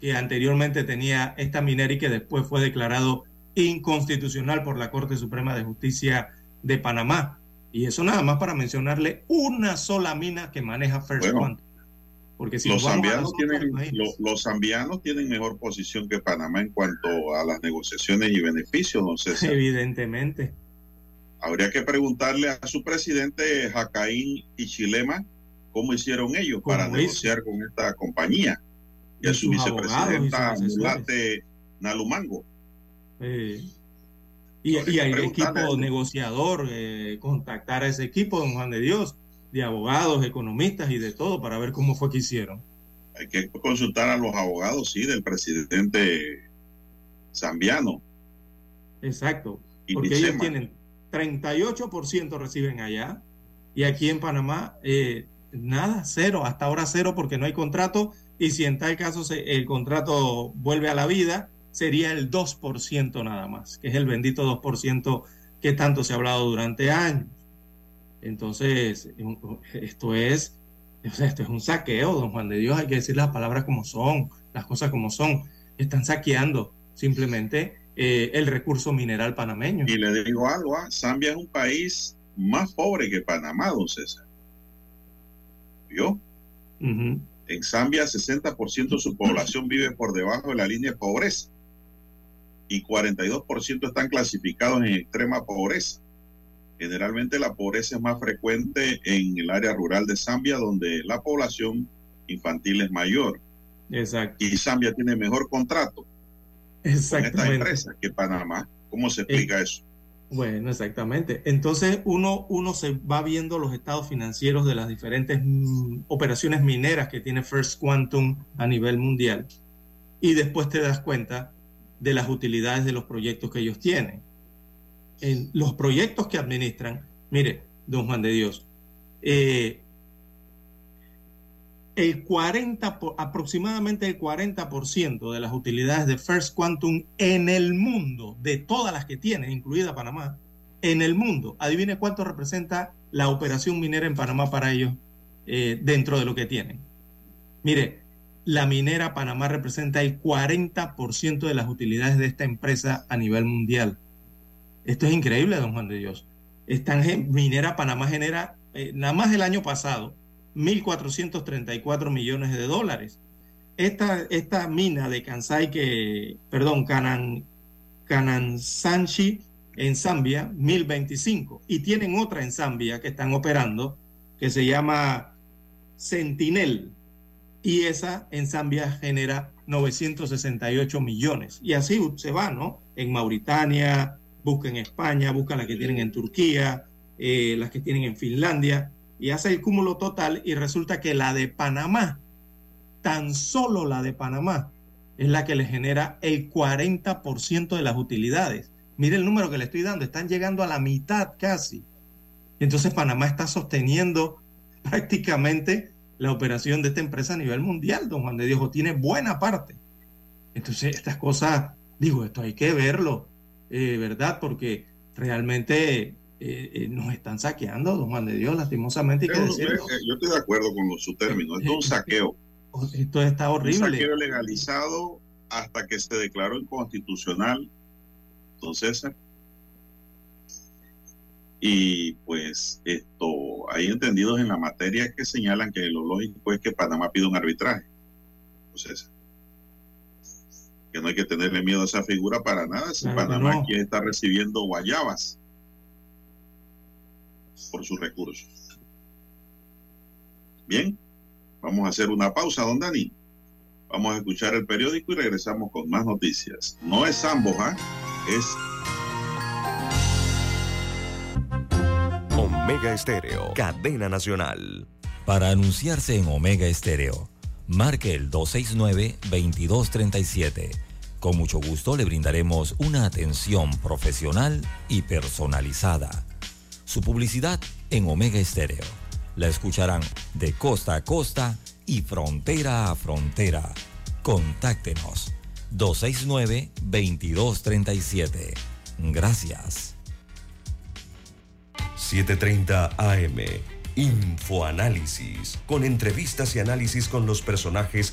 Que anteriormente tenía esta minera y que después fue declarado inconstitucional por la Corte Suprema de Justicia de Panamá. Y eso nada más para mencionarle una sola mina que maneja First Quantum. Porque si los, zambianos tienen, los, zambianos tienen mejor posición que Panamá en cuanto a las negociaciones y beneficios, no sé. Evidentemente. Habría que preguntarle a su presidente Jacaín y Chilema cómo hicieron ellos para negociar con esta compañía y a su vicepresidenta Mulate Nalumango. y, y el equipo negociador, eh, contactar a ese equipo, don Juan de Dios, de abogados, economistas y de todo para ver cómo fue que hicieron. Hay que consultar a los abogados, sí, del presidente zambiano. Exacto, porque ellos tienen 38% reciben allá y aquí en Panamá eh, nada, cero, hasta ahora cero porque no hay contrato y si en tal caso el contrato vuelve a la vida, sería el 2% nada más, que es el bendito 2% que tanto se ha hablado durante años. Entonces, esto es, esto es un saqueo, don Juan de Dios, hay que decir las palabras como son, las cosas como son. Están saqueando simplemente eh, el recurso mineral panameño. Y le digo algo, ¿ah? Zambia es un país más pobre que Panamá, don César. ¿Vio? En Zambia, 60% de su población vive por debajo de la línea de pobreza y 42% están clasificados en extrema pobreza. Generalmente la pobreza es más frecuente en el área rural de Zambia, donde la población infantil es mayor. Exacto. Y Zambia tiene mejor contrato con esta empresa que Panamá. ¿Cómo se explica eso? Bueno, exactamente. Entonces uno, uno se va viendo los estados financieros de las diferentes mm, operaciones mineras que tiene First Quantum a nivel mundial y después te das cuenta de las utilidades de los proyectos que ellos tienen. En los proyectos que administran, mire, don Juan de Dios. Eh, el 40, aproximadamente el 40% de las utilidades de First Quantum en el mundo, de todas las que tiene, incluida Panamá, en el mundo, adivine cuánto representa la operación minera en Panamá para ellos eh, dentro de lo que tienen. Mire, la minera Panamá representa el 40% de las utilidades de esta empresa a nivel mundial. Esto es increíble, don Juan de Dios. Esta minera Panamá genera, eh, nada más el año pasado, 1.434 millones de dólares. Esta, esta mina de Kansai, que, perdón, Kanan, Kanansanshi en Zambia, 1.025. Y tienen otra en Zambia que están operando, que se llama Sentinel. Y esa en Zambia genera 968 millones. Y así se va, ¿no? En Mauritania, busca en España, busca las que tienen en Turquía, eh, las que tienen en Finlandia y hace el cúmulo total y resulta que la de Panamá, tan solo la de Panamá, es la que le genera el 40% de las utilidades. Mire el número que le estoy dando, están llegando a la mitad casi. Entonces Panamá está sosteniendo prácticamente la operación de esta empresa a nivel mundial, don Juan de Dios, tiene buena parte. Entonces estas cosas, digo, esto hay que verlo, eh, ¿verdad? Porque realmente eh, eh, nos están saqueando, don Juan de Dios, lastimosamente. yo, estoy de acuerdo con su término, esto es un saqueo. Esto está horrible. Un saqueo legalizado hasta que se declaró inconstitucional, entonces Y pues esto, hay entendidos en la materia que señalan que lo lógico es que Panamá pida un arbitraje. Entonces, que no hay que tenerle miedo a esa figura para nada. Si Panamá quiere estar recibiendo guayabas por sus recursos. Bien, vamos a hacer una pausa, don Dani. Vamos a escuchar el periódico y regresamos con más noticias. No es Zamboja, es Omega Estéreo, cadena nacional. Para anunciarse en Omega Estéreo, marque el 269-2237. Con mucho gusto le brindaremos una atención profesional y personalizada su publicidad en Omega Estéreo. La escucharán de costa a costa y frontera a frontera. Contáctenos 269-2237. Gracias. 730 AM. Infoanálisis, con entrevistas y análisis con los personajes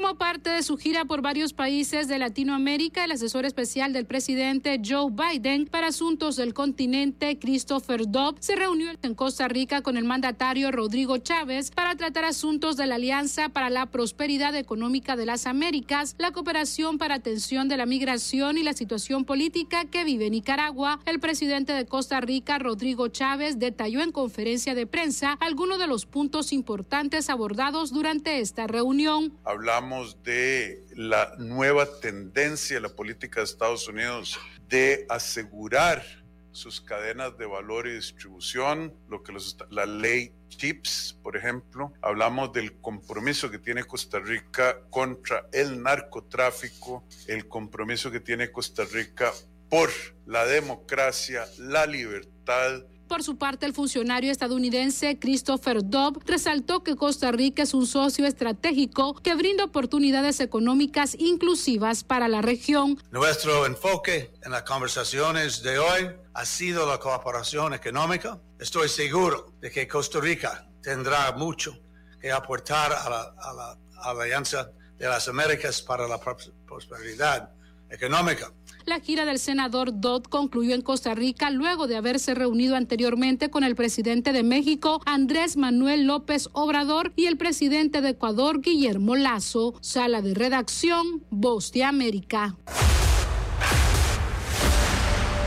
Parte de su gira por varios países de Latinoamérica, el asesor especial del presidente Joe Biden para asuntos del continente, Christopher Dobb, se reunió en Costa Rica con el mandatario Rodrigo Chávez para tratar asuntos de la Alianza para la Prosperidad Económica de las Américas, la cooperación para atención de la migración y la situación política que vive Nicaragua. El presidente de Costa Rica, Rodrigo Chávez, detalló en conferencia de prensa algunos de los puntos importantes abordados durante esta reunión. Hablamos de la nueva tendencia de la política de Estados Unidos de asegurar sus cadenas de valor y distribución, lo que la ley CHIPS, por ejemplo. Hablamos del compromiso que tiene Costa Rica contra el narcotráfico, el compromiso que tiene Costa Rica por la democracia, la libertad, por su parte, el funcionario estadounidense Christopher Dobb resaltó que Costa Rica es un socio estratégico que brinda oportunidades económicas inclusivas para la región. Nuestro enfoque en las conversaciones de hoy ha sido la cooperación económica. Estoy seguro de que Costa Rica tendrá mucho que aportar a la, a la Alianza de las Américas para la prosperidad económica. La gira del senador Dodd concluyó en Costa Rica luego de haberse reunido anteriormente con el presidente de México, Andrés Manuel López Obrador, y el presidente de Ecuador, Guillermo Lazo. Sala de redacción, Voz de América.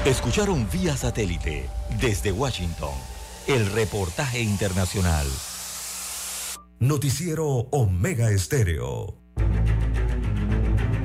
Escucharon vía satélite desde Washington el reportaje internacional. Noticiero Omega Estéreo.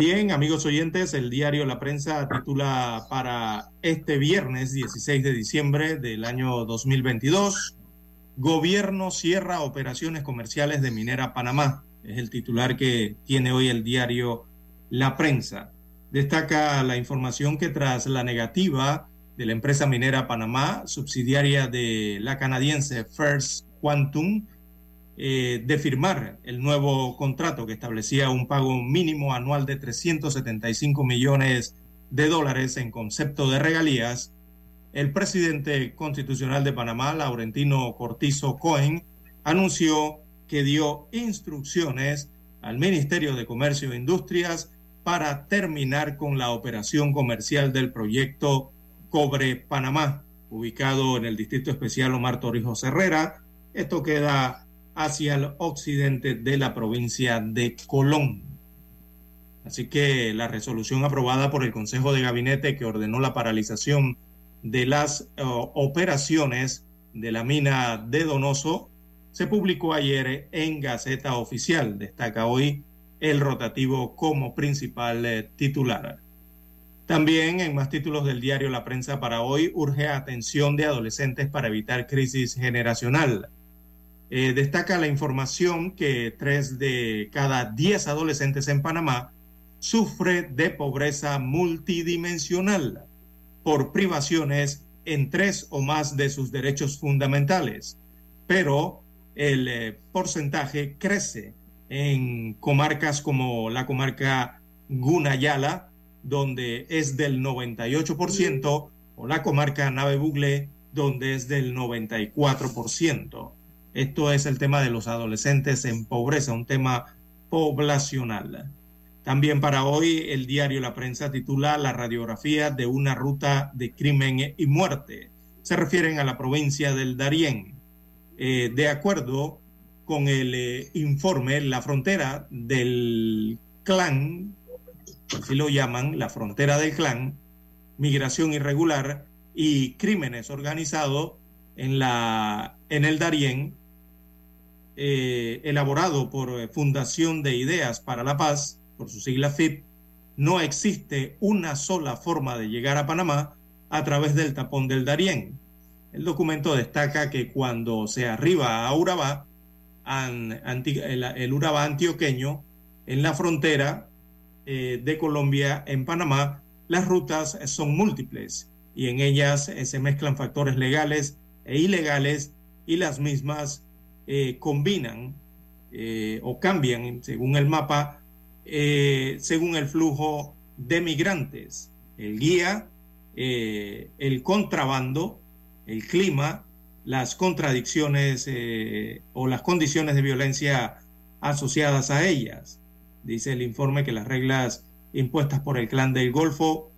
Bien, amigos oyentes, el diario La Prensa titula para este viernes 16 de diciembre del año 2022, Gobierno cierra operaciones comerciales de Minera Panamá. Es el titular que tiene hoy el diario La Prensa. Destaca la información que tras la negativa de la empresa minera Panamá, subsidiaria de la canadiense First Quantum, eh, de firmar el nuevo contrato que establecía un pago mínimo anual de 375 millones de dólares en concepto de regalías, el presidente constitucional de Panamá, Laurentino Cortizo Cohen, anunció que dio instrucciones al Ministerio de Comercio e Industrias para terminar con la operación comercial del proyecto Cobre Panamá, ubicado en el Distrito Especial Omar Torrijos Herrera. Esto queda hacia el occidente de la provincia de Colón. Así que la resolución aprobada por el Consejo de Gabinete que ordenó la paralización de las uh, operaciones de la mina de Donoso se publicó ayer en Gaceta Oficial. Destaca hoy el rotativo como principal eh, titular. También en más títulos del diario La Prensa para hoy urge atención de adolescentes para evitar crisis generacional. Eh, destaca la información que tres de cada diez adolescentes en Panamá sufre de pobreza multidimensional por privaciones en tres o más de sus derechos fundamentales, pero el eh, porcentaje crece en comarcas como la comarca Gunayala, donde es del 98%, o la comarca Nave Bugle, donde es del 94%. Esto es el tema de los adolescentes en pobreza, un tema poblacional. También para hoy el diario La Prensa titula La radiografía de una ruta de crimen y muerte. Se refieren a la provincia del Darién. Eh, de acuerdo con el eh, informe, la frontera del clan, así lo llaman, la frontera del clan, migración irregular y crímenes organizados en, la, en el Darién eh, elaborado por eh, Fundación de Ideas para la Paz, por su sigla FIP, no existe una sola forma de llegar a Panamá a través del tapón del Darién. El documento destaca que cuando se arriba a Urabá, el, Urabá antioqueño, en la frontera eh, de Colombia en Panamá, las rutas son múltiples y en ellas se mezclan factores legales e ilegales y las mismas eh, combinan eh, o cambian según el mapa, eh, según el flujo de migrantes, el guía, el contrabando, el clima, las contradicciones o las condiciones de violencia asociadas a ellas. Dice el informe que las reglas impuestas por el clan del Golfo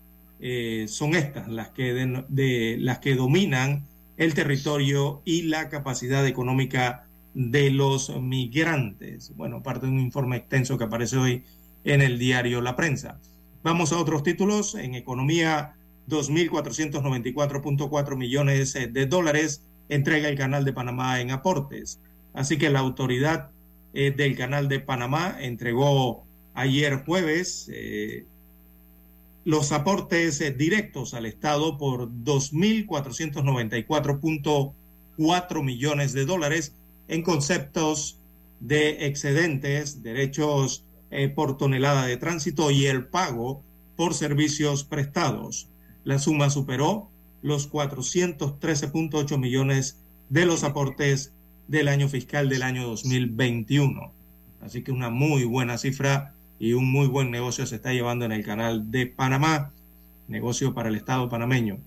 son estas, las que, de, las que dominan el territorio y la capacidad económica de los migrantes. Bueno, parte de un informe extenso que aparece hoy en el diario La Prensa. Vamos a otros títulos. En economía, 2.494.4 millones de dólares entrega el Canal de Panamá en aportes. Así que la autoridad eh, del Canal de Panamá entregó ayer jueves eh, los aportes eh, directos al Estado por 2.494.4 millones de dólares en conceptos de excedentes, derechos eh, por tonelada de tránsito y el pago por servicios prestados. La suma superó los 413.8 millones de los aportes del año fiscal del año 2021. Así que una muy buena cifra y un muy buen negocio se está llevando en el canal de Panamá, negocio para el Estado panameño.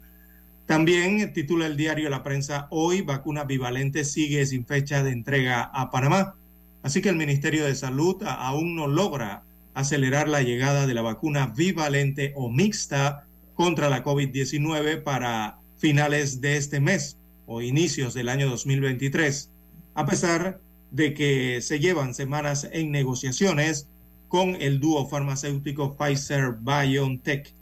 También titula el diario La Prensa hoy, vacuna bivalente sigue sin fecha de entrega a Panamá. Así que el Ministerio de Salud aún no logra acelerar la llegada de la vacuna bivalente o mixta contra la COVID-19 para finales de este mes o inicios del año 2023, a pesar de que se llevan semanas en negociaciones con el dúo farmacéutico Pfizer BioNTech.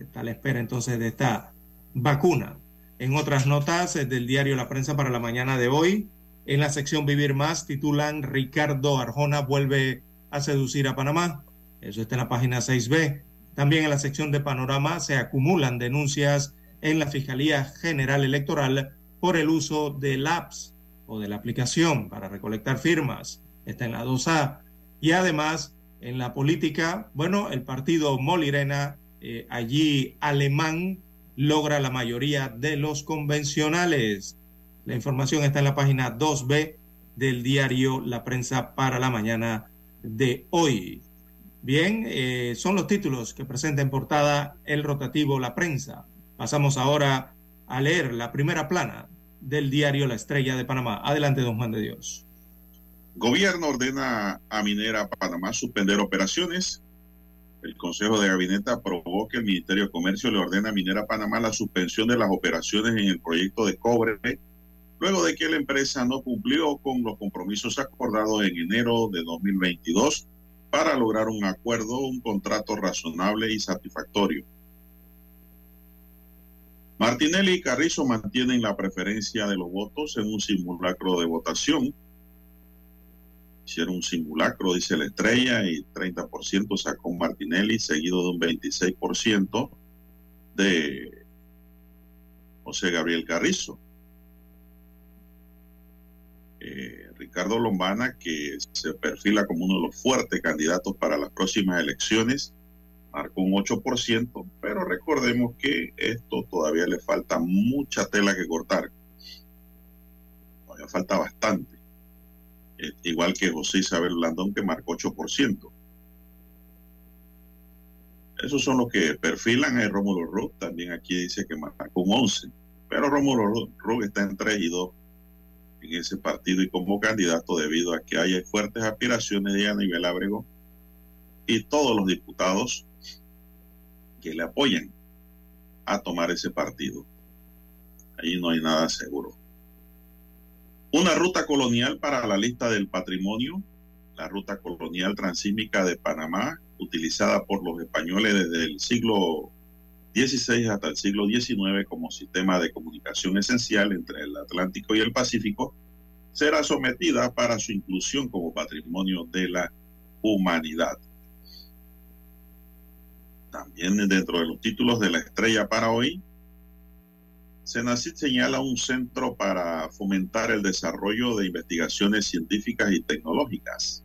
Está la espera entonces de esta vacuna. En otras notas del diario La Prensa para la mañana de hoy, en la sección Vivir Más, titulan Ricardo Arjona vuelve a seducir a Panamá. Eso está en la página 6B. También en la sección de Panorama se acumulan denuncias en la Fiscalía General Electoral por el uso del apps o de la aplicación para recolectar firmas. Está en la 2A. Y además, en la política, bueno, el partido Molirena, eh, allí alemán, logra la mayoría de los convencionales. La información está en la página 2B del diario La Prensa para la mañana de hoy. Bien, eh, son los títulos que presenta en portada el rotativo La Prensa. Pasamos ahora a leer la primera plana del diario La Estrella de Panamá. Adelante, don Juan de Dios. Gobierno ordena a Minera Panamá suspender operaciones. El Consejo de Gabinete aprobó que el Ministerio de Comercio le ordena a Minera Panamá la suspensión de las operaciones en el proyecto de cobre, luego de que la empresa no cumplió con los compromisos acordados en enero de 2022 para lograr un acuerdo, un contrato razonable y satisfactorio. Martinelli y Carrizo mantienen la preferencia de los votos en un simulacro de votación. Hicieron un simulacro, dice la estrella, y 30% sacó Martinelli, seguido de un 26% de José Gabriel Carrizo. Eh, Ricardo Lombana, que se perfila como uno de los fuertes candidatos para las próximas elecciones, marcó un 8%, pero recordemos que esto todavía le falta mucha tela que cortar. Todavía falta bastante. Eh, igual que José Isabel Blandón, que marcó 8%. Esos son los que perfilan a Rómulo Ruz. También aquí dice que marcó un 11. Pero Rómulo Ruz está en 3 y 2 en ese partido y como candidato debido a que hay fuertes aspiraciones de nivel Ábrego y todos los diputados que le apoyan a tomar ese partido. Ahí no hay nada seguro. Una ruta colonial para la lista del patrimonio, la ruta colonial transísmica de Panamá, utilizada por los españoles desde el siglo XVI hasta el siglo XIX como sistema de comunicación esencial entre el Atlántico y el Pacífico, será sometida para su inclusión como patrimonio de la humanidad. También dentro de los títulos de la estrella para hoy, Senacid señala un centro para fomentar el desarrollo de investigaciones científicas y tecnológicas.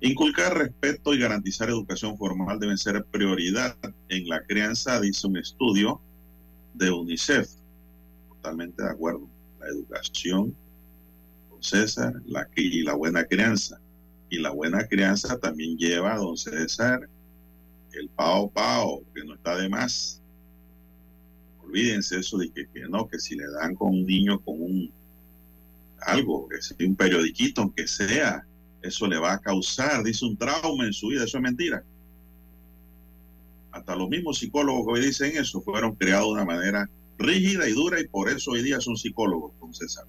Inculcar respeto y garantizar educación formal deben ser prioridad en la crianza, dice un estudio de UNICEF. Totalmente de acuerdo. La educación, don César, la, y la buena crianza. Y la buena crianza también lleva, don César, el pao pao, que no está de más. Olvídense eso de que, no, que si le dan con un niño con un algo, que sea un periodiquito, aunque sea, eso le va a causar, dice, un trauma en su vida, eso es mentira. Hasta los mismos psicólogos que hoy dicen eso fueron creados de una manera rígida y dura y por eso hoy día son psicólogos, don César.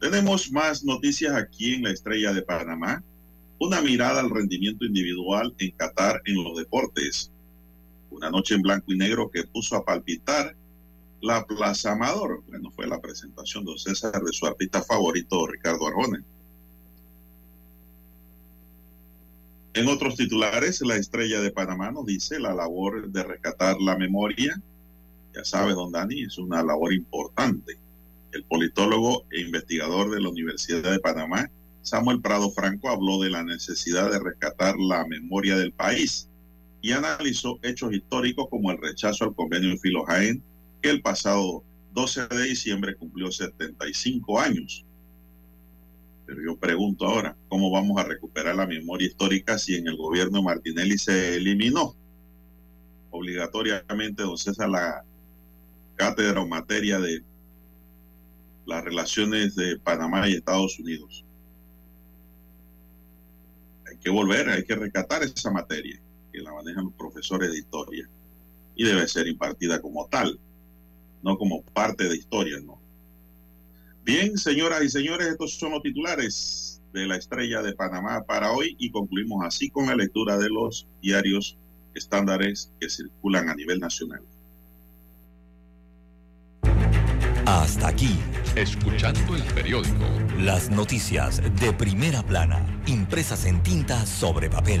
Tenemos más noticias aquí en la Estrella de Panamá una mirada al rendimiento individual en Qatar en los deportes. Una noche en blanco y negro que puso a palpitar la Plaza Amador. Bueno, fue la presentación de César de su artista favorito, Ricardo Arjona. En otros titulares, la estrella de Panamá nos dice la labor de rescatar la memoria. Ya sabes, don Dani, es una labor importante. El politólogo e investigador de la Universidad de Panamá, Samuel Prado Franco habló de la necesidad de rescatar la memoria del país y analizó hechos históricos como el rechazo al convenio de Filo Jaén, que el pasado 12 de diciembre cumplió 75 años. Pero yo pregunto ahora, ¿cómo vamos a recuperar la memoria histórica si en el gobierno de Martinelli se eliminó obligatoriamente, don César, la cátedra o materia de las relaciones de Panamá y Estados Unidos? Hay que volver, hay que rescatar esa materia que la manejan los profesores de historia y debe ser impartida como tal, no como parte de historia, ¿no? Bien, señoras y señores, estos son los titulares de la estrella de Panamá para hoy y concluimos así con la lectura de los diarios estándares que circulan a nivel nacional. Hasta aquí, escuchando el periódico. Las noticias de primera plana, impresas en tinta sobre papel.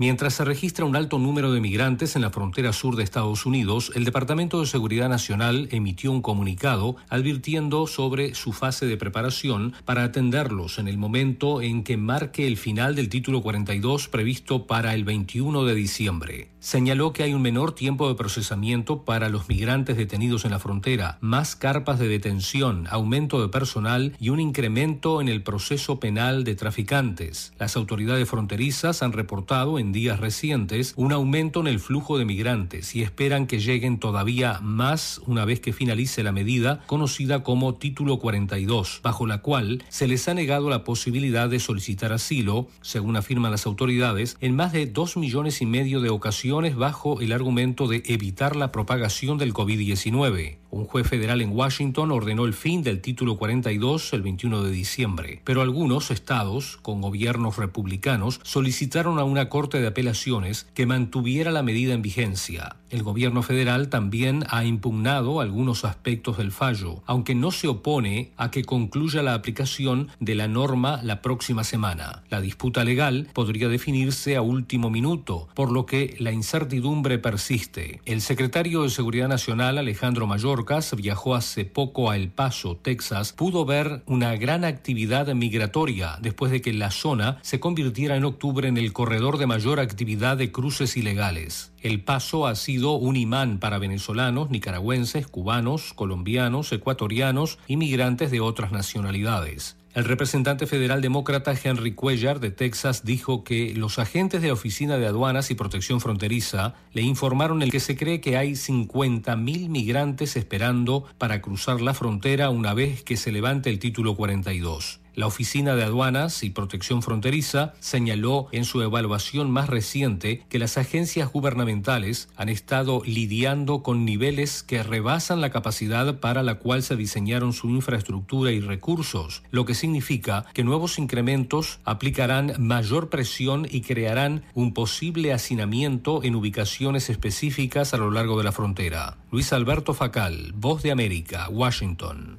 Mientras se registra un alto número de migrantes en la frontera sur de Estados Unidos, el Departamento de Seguridad Nacional emitió un comunicado advirtiendo sobre su fase de preparación para atenderlos en el momento en que marque el final del título 42 previsto para el 21 de diciembre. Señaló que hay un menor tiempo de procesamiento para los migrantes detenidos en la frontera, más carpas de detención, aumento de personal y un incremento en el proceso penal de traficantes. Las autoridades fronterizas han reportado en días recientes un aumento en el flujo de migrantes y esperan que lleguen todavía más una vez que finalice la medida conocida como Título 42, bajo la cual se les ha negado la posibilidad de solicitar asilo, según afirman las autoridades, en más de dos millones y medio de ocasiones bajo el argumento de evitar la propagación del COVID-19. Un juez federal en Washington ordenó el fin del título 42 el 21 de diciembre, pero algunos estados, con gobiernos republicanos, solicitaron a una corte de apelaciones que mantuviera la medida en vigencia. El gobierno federal también ha impugnado algunos aspectos del fallo, aunque no se opone a que concluya la aplicación de la norma la próxima semana. La disputa legal podría definirse a último minuto, por lo que la incertidumbre persiste. El secretario de Seguridad Nacional, Alejandro Mayorkas, viajó hace poco a El Paso, Texas, pudo ver una gran actividad migratoria después de que la zona se convirtiera en octubre en el corredor de mayor actividad de cruces ilegales. El Paso ha sido un imán para venezolanos, nicaragüenses, cubanos, colombianos, ecuatorianos y migrantes de otras nacionalidades. El representante federal demócrata Henry Cuellar de Texas dijo que los agentes de la Oficina de Aduanas y Protección Fronteriza le informaron el que se cree que hay 50.000 migrantes esperando para cruzar la frontera una vez que se levante el título 42. La Oficina de Aduanas y Protección Fronteriza señaló en su evaluación más reciente que las agencias gubernamentales han estado lidiando con niveles que rebasan la capacidad para la cual se diseñaron su infraestructura y recursos, lo que significa que nuevos incrementos aplicarán mayor presión y crearán un posible hacinamiento en ubicaciones específicas a lo largo de la frontera. Luis Alberto Facal, Voz de América, Washington.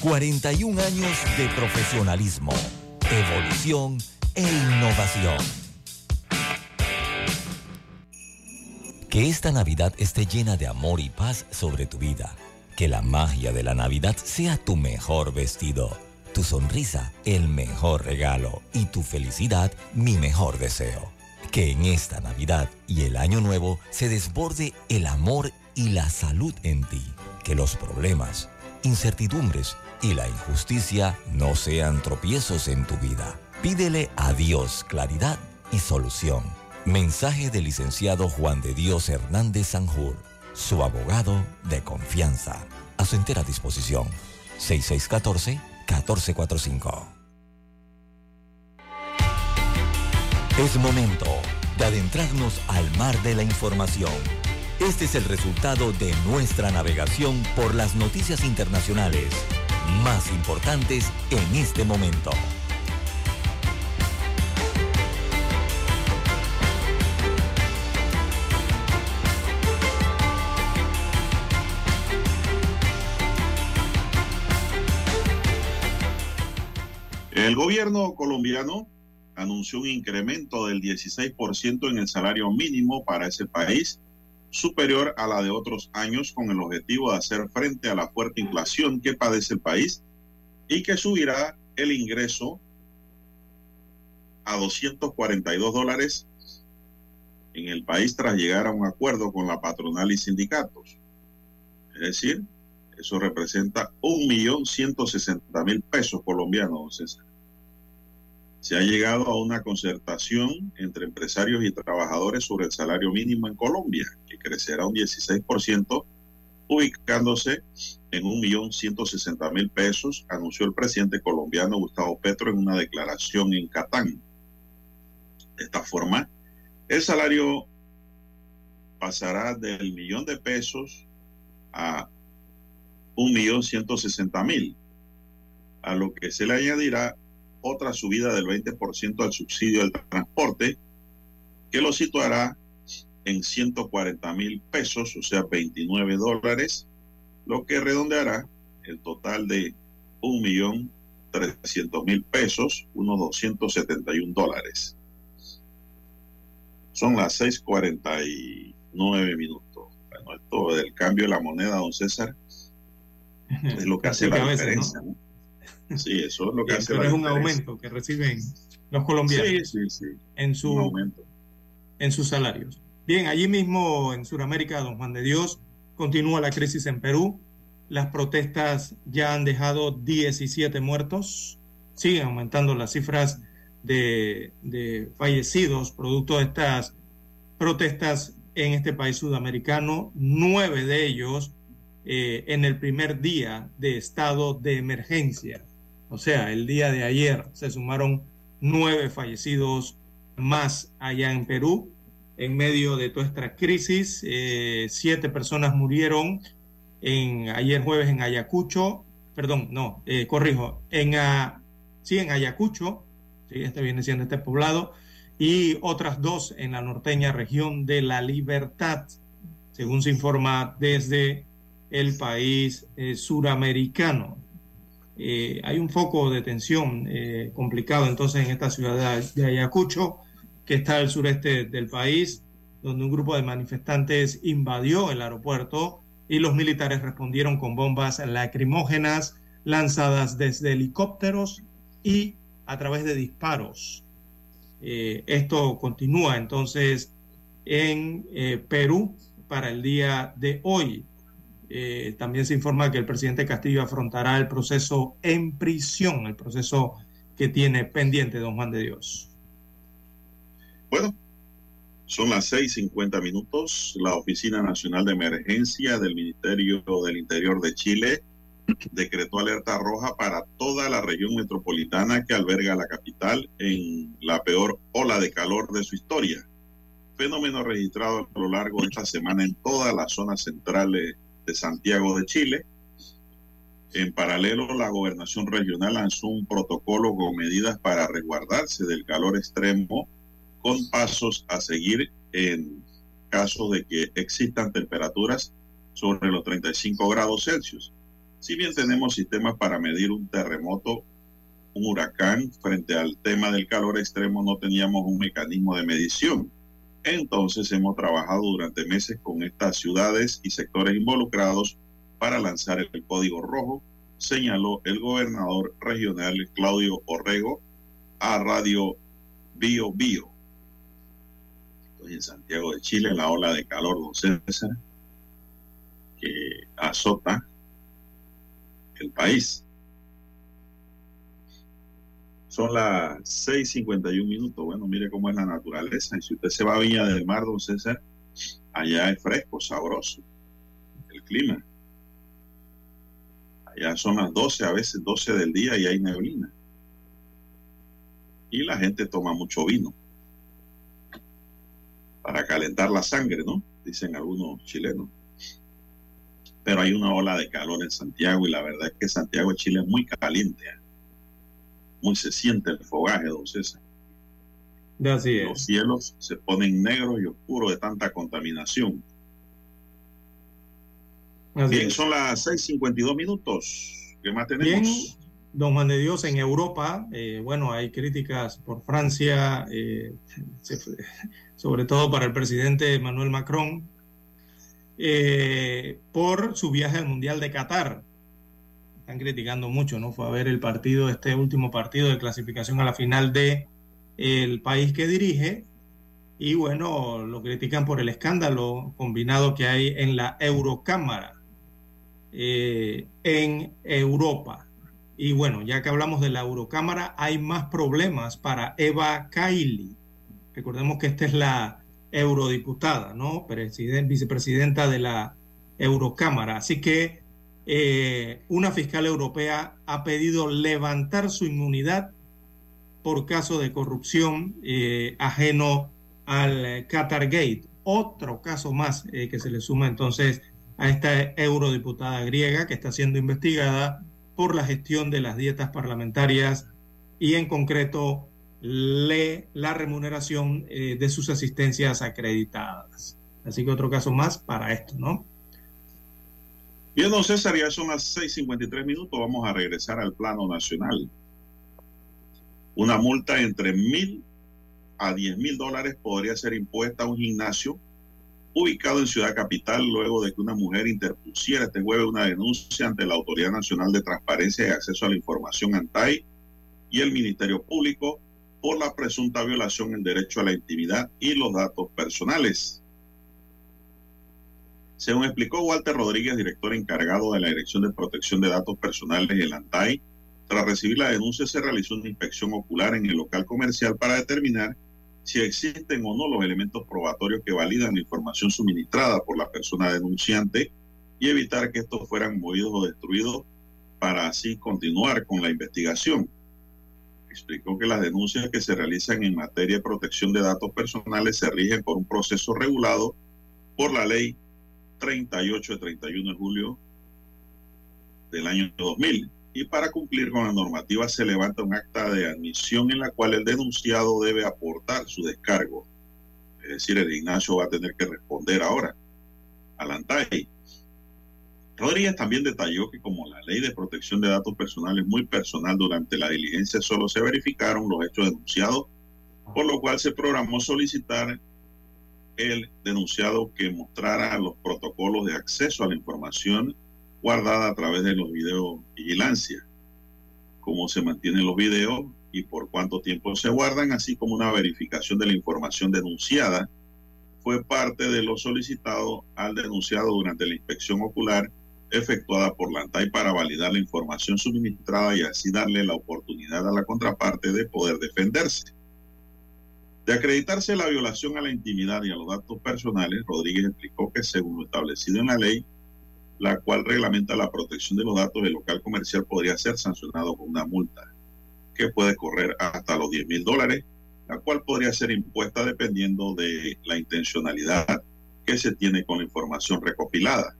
41 años de profesionalismo, evolución e innovación. Que esta Navidad esté llena de amor y paz sobre tu vida. Que la magia de la Navidad sea tu mejor vestido, tu sonrisa el mejor regalo y tu felicidad mi mejor deseo. Que en esta Navidad y el Año Nuevo se desborde el amor y la salud en ti. Que los problemas, incertidumbres y la injusticia no sean tropiezos en tu vida. Pídele a Dios claridad y solución. Mensaje del licenciado Juan de Dios Hernández Sanjur, su abogado de confianza. A su entera disposición. 6614-1445. Es momento de adentrarnos al mar de la información. Este es el resultado de nuestra navegación por las noticias internacionales más importantes en este momento. El gobierno colombiano anunció un incremento del 16% en el salario mínimo para ese país, superior a la de otros años, con el objetivo de hacer frente a la fuerte inflación que padece el país y que subirá el ingreso a 242 dólares en el país tras llegar a un acuerdo con la patronal y sindicatos. Es decir, eso representa un millón ciento sesenta mil pesos colombianos, César se ha llegado a una concertación entre empresarios y trabajadores sobre el salario mínimo en Colombia, que crecerá un 16%, ubicándose en 1.160.000 pesos, anunció el presidente colombiano Gustavo Petro en una declaración en Catán. De esta forma, el salario pasará del millón de pesos a 1.160.000, a lo que se le añadirá otra subida del 20% al subsidio del transporte, que lo situará en 140 mil pesos, o sea, 29 dólares, lo que redondeará el total de 1.300.000 pesos, unos 271 dólares. Son las 6:49 minutos. Bueno, esto del cambio de la moneda, don César, es lo que hace la diferencia. ¿no? Sí, eso es lo que hace es un aumento que reciben los colombianos en su en sus salarios. Bien, allí mismo en Sudamérica, don Juan de Dios, continúa la crisis en Perú. Las protestas ya han dejado 17 muertos. Siguen aumentando las cifras de, de fallecidos producto de estas protestas en este país sudamericano. Nueve de ellos eh, en el primer día de estado de emergencia. O sea, el día de ayer se sumaron nueve fallecidos más allá en Perú. En medio de toda esta crisis, eh, siete personas murieron en, ayer jueves en Ayacucho, perdón, no, eh, corrijo, en, sí, en Ayacucho, sí, este viene siendo este poblado, y otras dos en la norteña región de La Libertad, según se informa desde el país eh, suramericano. Eh, hay un foco de tensión eh, complicado entonces en esta ciudad de Ayacucho, que está al sureste del país, donde un grupo de manifestantes invadió el aeropuerto y los militares respondieron con bombas lacrimógenas lanzadas desde helicópteros y a través de disparos. Eh, esto continúa entonces en Perú para el día de hoy. Eh, también se informa que el presidente Castillo afrontará el proceso en prisión, el proceso que tiene pendiente don Juan de Dios. Bueno, son las 6:50 minutos. La Oficina Nacional de Emergencia del Ministerio del Interior de Chile decretó alerta roja para toda la región metropolitana que alberga la capital en la peor ola de calor de su historia. Fenómeno registrado a lo largo de esta semana en todas las zonas centrales de Santiago de Chile. En paralelo, la gobernación regional lanzó un protocolo con medidas para resguardarse del calor extremo con pasos a seguir en caso de que existan temperaturas sobre los 35 grados Celsius. Si bien tenemos sistemas para medir un terremoto, un huracán, frente al tema del calor extremo no teníamos un mecanismo de medición. Entonces hemos trabajado durante meses con estas ciudades y sectores involucrados para lanzar el código rojo, señaló el gobernador regional Claudio Orrego a Radio Bio Bio. Estoy en Santiago de Chile, la ola de calor, don César, que azota el país. Son las 6:51 minutos. Bueno, mire cómo es la naturaleza. Y si usted se va a Viña del Mar, don César, allá es fresco, sabroso el clima. Allá son las 12, a veces 12 del día y hay neblina. Y la gente toma mucho vino para calentar la sangre, ¿no? Dicen algunos chilenos. Pero hay una ola de calor en Santiago y la verdad es que Santiago Chile es muy caliente. ¿eh? Muy se siente el fogaje, don César. Así es. Los cielos se ponen negros y oscuros de tanta contaminación. Así Bien, es. son las 6:52 minutos. ¿Qué más tenemos? Bien, don Juan de Dios, en Europa, eh, bueno, hay críticas por Francia, eh, sobre todo para el presidente Emmanuel Macron, eh, por su viaje al Mundial de Qatar. Están criticando mucho, ¿no? Fue a ver el partido, este último partido de clasificación a la final de el país que dirige. Y bueno, lo critican por el escándalo combinado que hay en la Eurocámara eh, en Europa. Y bueno, ya que hablamos de la Eurocámara, hay más problemas para Eva Kaili. Recordemos que esta es la eurodiputada, ¿no? Presiden- vicepresidenta de la Eurocámara. Así que eh, una fiscal europea ha pedido levantar su inmunidad por caso de corrupción eh, ajeno al eh, Qatar Gate. Otro caso más eh, que se le suma entonces a esta eurodiputada griega que está siendo investigada por la gestión de las dietas parlamentarias y en concreto le, la remuneración eh, de sus asistencias acreditadas. Así que otro caso más para esto, ¿no? Bien, don César, ya son las 6:53 minutos. Vamos a regresar al plano nacional. Una multa entre mil a diez mil dólares podría ser impuesta a un gimnasio ubicado en Ciudad Capital luego de que una mujer interpusiera este jueves una denuncia ante la Autoridad Nacional de Transparencia y Acceso a la Información ANTAI y el Ministerio Público por la presunta violación del derecho a la intimidad y los datos personales. Según explicó Walter Rodríguez, director encargado de la Dirección de Protección de Datos Personales en ANTAI, tras recibir la denuncia se realizó una inspección ocular en el local comercial para determinar si existen o no los elementos probatorios que validan la información suministrada por la persona denunciante y evitar que estos fueran movidos o destruidos para así continuar con la investigación. Explicó que las denuncias que se realizan en materia de protección de datos personales se rigen por un proceso regulado por la ley 38 de 31 de julio del año 2000 y para cumplir con la normativa se levanta un acta de admisión en la cual el denunciado debe aportar su descargo. Es decir, el Ignacio va a tener que responder ahora al ANTAI. Rodríguez también detalló que como la ley de protección de datos personales es muy personal, durante la diligencia solo se verificaron los hechos denunciados, por lo cual se programó solicitar el denunciado que mostrara los protocolos de acceso a la información guardada a través de los videos vigilancia, cómo se mantienen los videos y por cuánto tiempo se guardan, así como una verificación de la información denunciada, fue parte de lo solicitado al denunciado durante la inspección ocular efectuada por la ANTAI para validar la información suministrada y así darle la oportunidad a la contraparte de poder defenderse. De acreditarse la violación a la intimidad y a los datos personales, Rodríguez explicó que según lo establecido en la ley, la cual reglamenta la protección de los datos del local comercial, podría ser sancionado con una multa que puede correr hasta los 10 mil dólares, la cual podría ser impuesta dependiendo de la intencionalidad que se tiene con la información recopilada.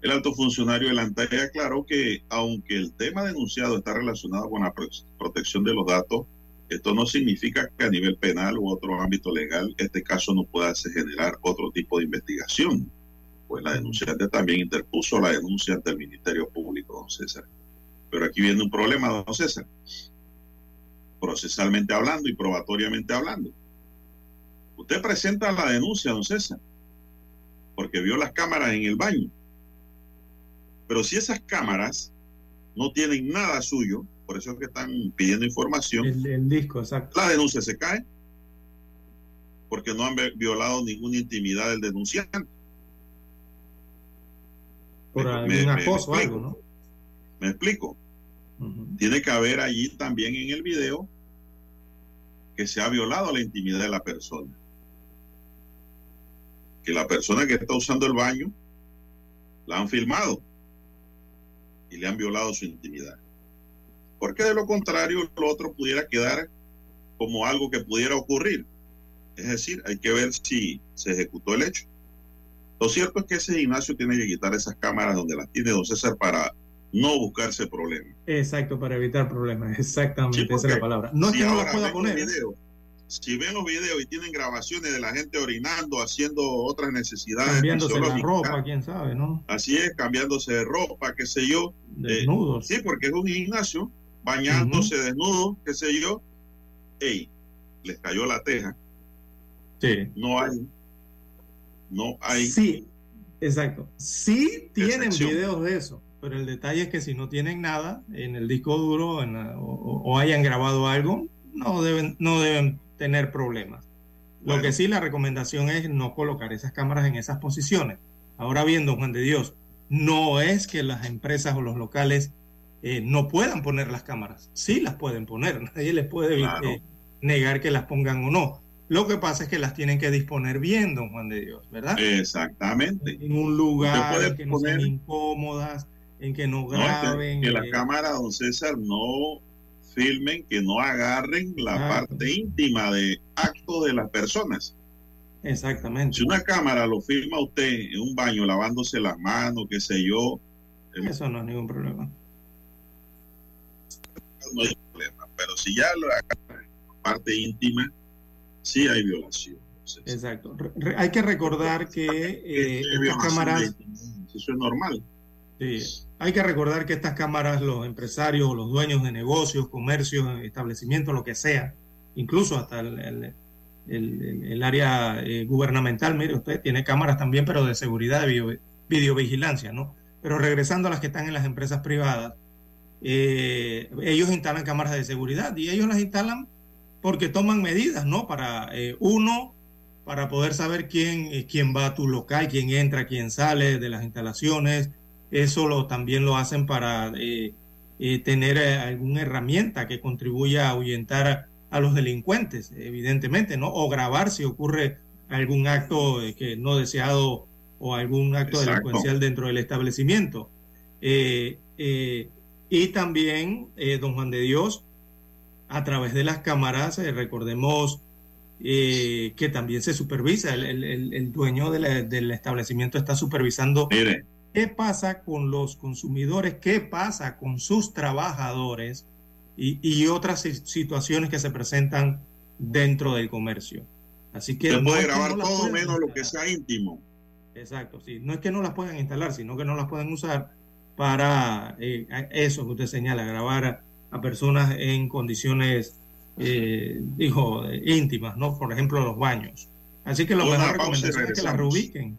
El alto funcionario de la aclaró que aunque el tema denunciado está relacionado con la protección de los datos, esto no significa que a nivel penal u otro ámbito legal este caso no pueda generar otro tipo de investigación pues la denunciante también interpuso la denuncia ante el Ministerio Público, don César. Pero aquí viene un problema, don César. Procesalmente hablando y probatoriamente hablando. Usted presenta la denuncia, don César, porque vio las cámaras en el baño. Pero si esas cámaras no tienen nada suyo, por eso es que están pidiendo información. El, disco, exacto. La denuncia se cae porque no han violado ninguna intimidad del denunciante. Por algún acoso o algo, ¿no? Me explico. Tiene que haber allí también en el video que se ha violado la intimidad de la persona. Que la persona que está usando el baño la han filmado y le han violado su intimidad. Porque de lo contrario, lo otro pudiera quedar como algo que pudiera ocurrir. Es decir, hay que ver si se ejecutó el hecho. Lo cierto es que ese gimnasio tiene que quitar esas cámaras donde las tiene don César para no buscarse problemas. Exacto, para evitar problemas. Exactamente, esa es la palabra. No es que no lo pueda poner. si ven los videos y tienen grabaciones de la gente orinando, haciendo otras necesidades. Cambiándose la ropa, quién sabe, ¿no? Así es, cambiándose de ropa, qué sé yo. Desnudos. sí, porque es un gimnasio, bañándose desnudo, qué sé yo. Ey, les cayó la teja. Sí. No hay. No hay. Sí, exacto. Sí tienen videos de eso pero el detalle es que si no tienen nada en el disco duro o, hayan grabado algo, no deben, no deben tener problemas. Lo que sí la recomendación es no colocar esas cámaras en esas posiciones. Ahora viendo, Juan de Dios, no es que las empresas o los locales eh, no puedan poner las cámaras. Sí las pueden poner, nadie les puede eh, negar que las pongan o no. Lo que pasa es que las tienen que disponer bien, don Juan de Dios, ¿verdad? Exactamente. En un lugar que no sean incómodas, en que no graben. que, la cámara, don César, no filmen, que no agarren la parte íntima de acto de las personas. Exactamente. Si una cámara lo filma usted en un baño lavándose las manos, qué sé yo. Eh, Eso no es ningún problema. No hay problema. Pero si ya la parte íntima, sí hay violación. Exacto. hay que recordar que eh, estas cámaras. Eso es normal. Sí. Hay que recordar que estas cámaras, los empresarios, los dueños de negocios, comercios, establecimientos, lo que sea, incluso hasta el, área eh, gubernamental, mire usted, tiene cámaras también, pero de seguridad, de videovigilancia, ¿no? Pero regresando a las que están en las empresas privadas, eh, ellos instalan cámaras de seguridad y ellos las instalan porque toman medidas, ¿no? Para eh, uno, para poder saber quién, quién va a tu local, quién entra, quién sale de las instalaciones, eso lo, también lo hacen para eh, eh, tener eh, alguna herramienta que contribuya a ahuyentar a, los delincuentes, evidentemente, ¿no? O grabar si ocurre algún acto que no deseado o algún acto delincuencial dentro del establecimiento. Y también, don Juan de Dios, a través de las cámaras, recordemos que también se supervisa, el, dueño del establecimiento está supervisando ¿Qué pasa con los consumidores? ¿Qué pasa con sus trabajadores? Y, otras situaciones que se presentan dentro del comercio. Así que... Se puede grabar todo menos lo que sea íntimo. Exacto, sí. No es que no las puedan instalar, sino que no las pueden usar para eh, eso que usted señala, grabar a, personas en condiciones, eh, dijo, íntimas, ¿no? Por ejemplo, los baños. Así que lo mejor recomendación es que las reubiquen.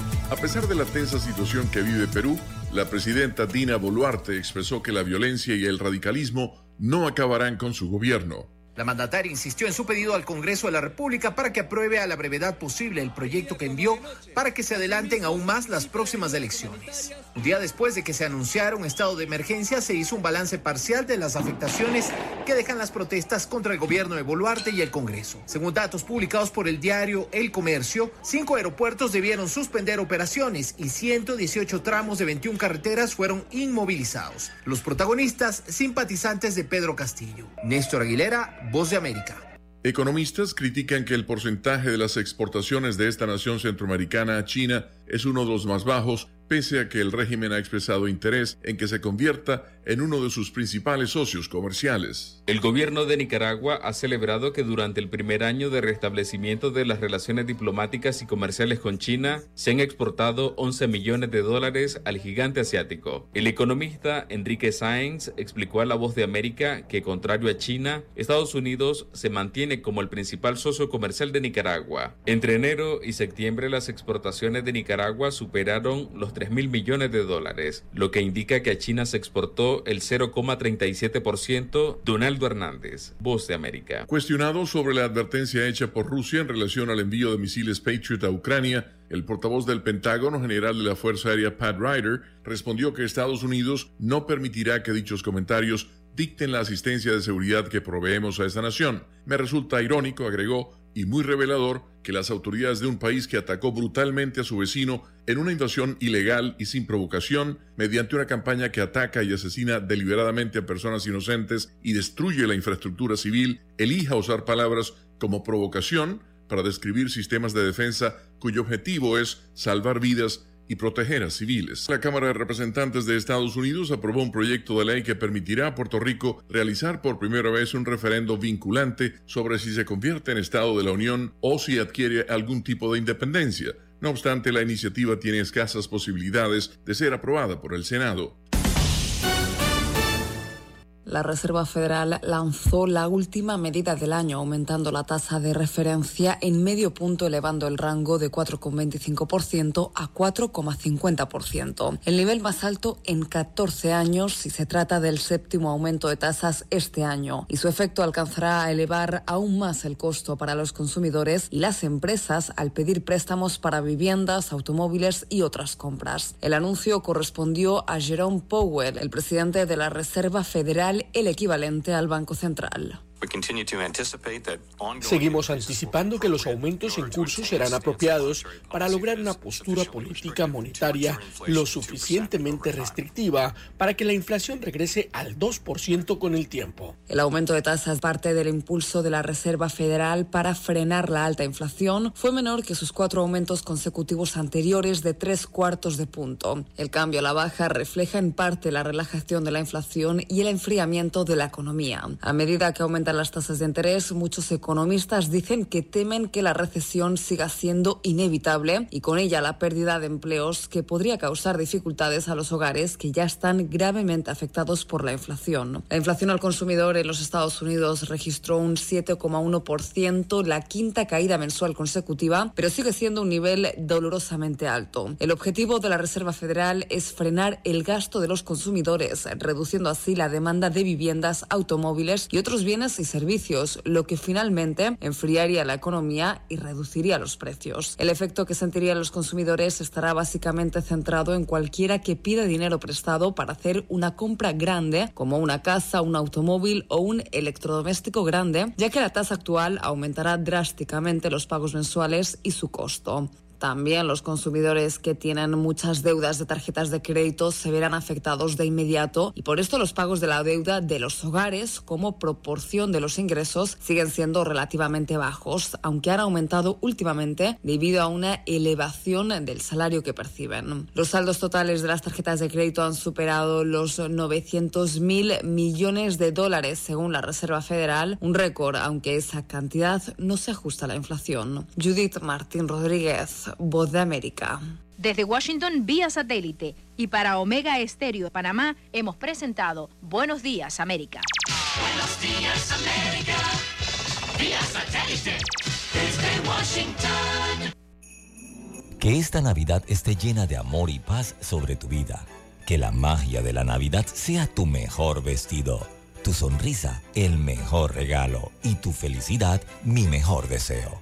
A pesar de la tensa situación que vive Perú, la presidenta Dina Boluarte expresó que la violencia y el radicalismo no acabarán con su gobierno. La mandataria insistió en su pedido al Congreso de la República para que apruebe a la brevedad posible el proyecto que envió para que se adelanten aún más las próximas elecciones. Un día después de que se anunciara un estado de emergencia, se hizo un balance parcial de las afectaciones que dejan las protestas contra el gobierno de Boluarte y el Congreso. Según datos publicados por el diario El Comercio, cinco aeropuertos debieron suspender operaciones y 118 tramos de 21 carreteras fueron inmovilizados. Los protagonistas, simpatizantes de Pedro Castillo. Néstor Aguilera, Voz de América. Economistas critican que el porcentaje de las exportaciones de esta nación centroamericana a China es uno de los más bajos pese a que el régimen ha expresado interés en que se convierta en uno de sus principales socios comerciales. El gobierno de Nicaragua ha celebrado que durante el primer año de restablecimiento de las relaciones diplomáticas y comerciales con China se han exportado 11 millones de dólares al gigante asiático. El economista Enrique Sáenz explicó a La Voz de América que, contrario a China, Estados Unidos se mantiene como el principal socio comercial de Nicaragua. Entre enero y septiembre las exportaciones de Nicaragua superaron los 3 mil millones de dólares, lo que indica que a China se exportó el 0,37%. Donaldo Hernández, Voz de América. Cuestionado sobre la advertencia hecha por Rusia en relación al envío de misiles Patriot a Ucrania, el portavoz del Pentágono, general de la Fuerza Aérea Pat Ryder, respondió que Estados Unidos no permitirá que dichos comentarios dicten la asistencia de seguridad que proveemos a esta nación. Me resulta irónico, agregó, y muy revelador que las autoridades de un país que atacó brutalmente a su vecino en una invasión ilegal y sin provocación, mediante una campaña que ataca y asesina deliberadamente a personas inocentes y destruye la infraestructura civil, elija usar palabras como provocación para describir sistemas de defensa cuyo objetivo es salvar vidas y proteger a civiles. La Cámara de Representantes de Estados Unidos aprobó un proyecto de ley que permitirá a Puerto Rico realizar por primera vez un referendo vinculante sobre si se convierte en Estado de la Unión o si adquiere algún tipo de independencia. No obstante, la iniciativa tiene escasas posibilidades de ser aprobada por el Senado. La Reserva Federal lanzó la última medida del año, aumentando la tasa de referencia en medio punto, elevando el rango de 4,25% a 4,50%. El nivel más alto en 14 años si se trata del séptimo aumento de tasas este año. Y su efecto alcanzará a elevar aún más el costo para los consumidores y las empresas al pedir préstamos para viviendas, automóviles y otras compras. El anuncio correspondió a Jerome Powell, el presidente de la Reserva Federal el equivalente al Banco Central. Seguimos anticipando que los aumentos en curso serán apropiados para lograr una postura política monetaria lo suficientemente restrictiva para que la inflación regrese al 2% con el tiempo. El aumento de tasas parte del impulso de la Reserva Federal para frenar la alta inflación fue menor que sus cuatro aumentos consecutivos anteriores de tres cuartos de punto. El cambio a la baja refleja en parte la relajación de la inflación y el enfriamiento de la economía. A medida que aumenta las tasas de interés, muchos economistas dicen que temen que la recesión siga siendo inevitable y con ella la pérdida de empleos que podría causar dificultades a los hogares que ya están gravemente afectados por la inflación. La inflación al consumidor en los Estados Unidos registró un 7,1%, la quinta caída mensual consecutiva, pero sigue siendo un nivel dolorosamente alto. El objetivo de la Reserva Federal es frenar el gasto de los consumidores, reduciendo así la demanda de viviendas, automóviles y otros bienes servicios, lo que finalmente enfriaría la economía y reduciría los precios. El efecto que sentirían los consumidores estará básicamente centrado en cualquiera que pida dinero prestado para hacer una compra grande, como una casa, un automóvil o un electrodoméstico grande, ya que la tasa actual aumentará drásticamente los pagos mensuales y su costo. También los consumidores que tienen muchas deudas de tarjetas de crédito se verán afectados de inmediato y por esto los pagos de la deuda de los hogares como proporción de los ingresos siguen siendo relativamente bajos, aunque han aumentado últimamente debido a una elevación del salario que perciben. Los saldos totales de las tarjetas de crédito han superado los 900 mil millones de dólares según la Reserva Federal, un récord, aunque esa cantidad no se ajusta a la inflación. Judith Martín Rodríguez, Voz de América. Desde Washington vía satélite y para Omega Estéreo de Panamá hemos presentado Buenos Días América. Buenos días América, vía satélite desde Washington. Que esta Navidad esté llena de amor y paz sobre tu vida. Que la magia de la Navidad sea tu mejor vestido, tu sonrisa el mejor regalo y tu felicidad mi mejor deseo.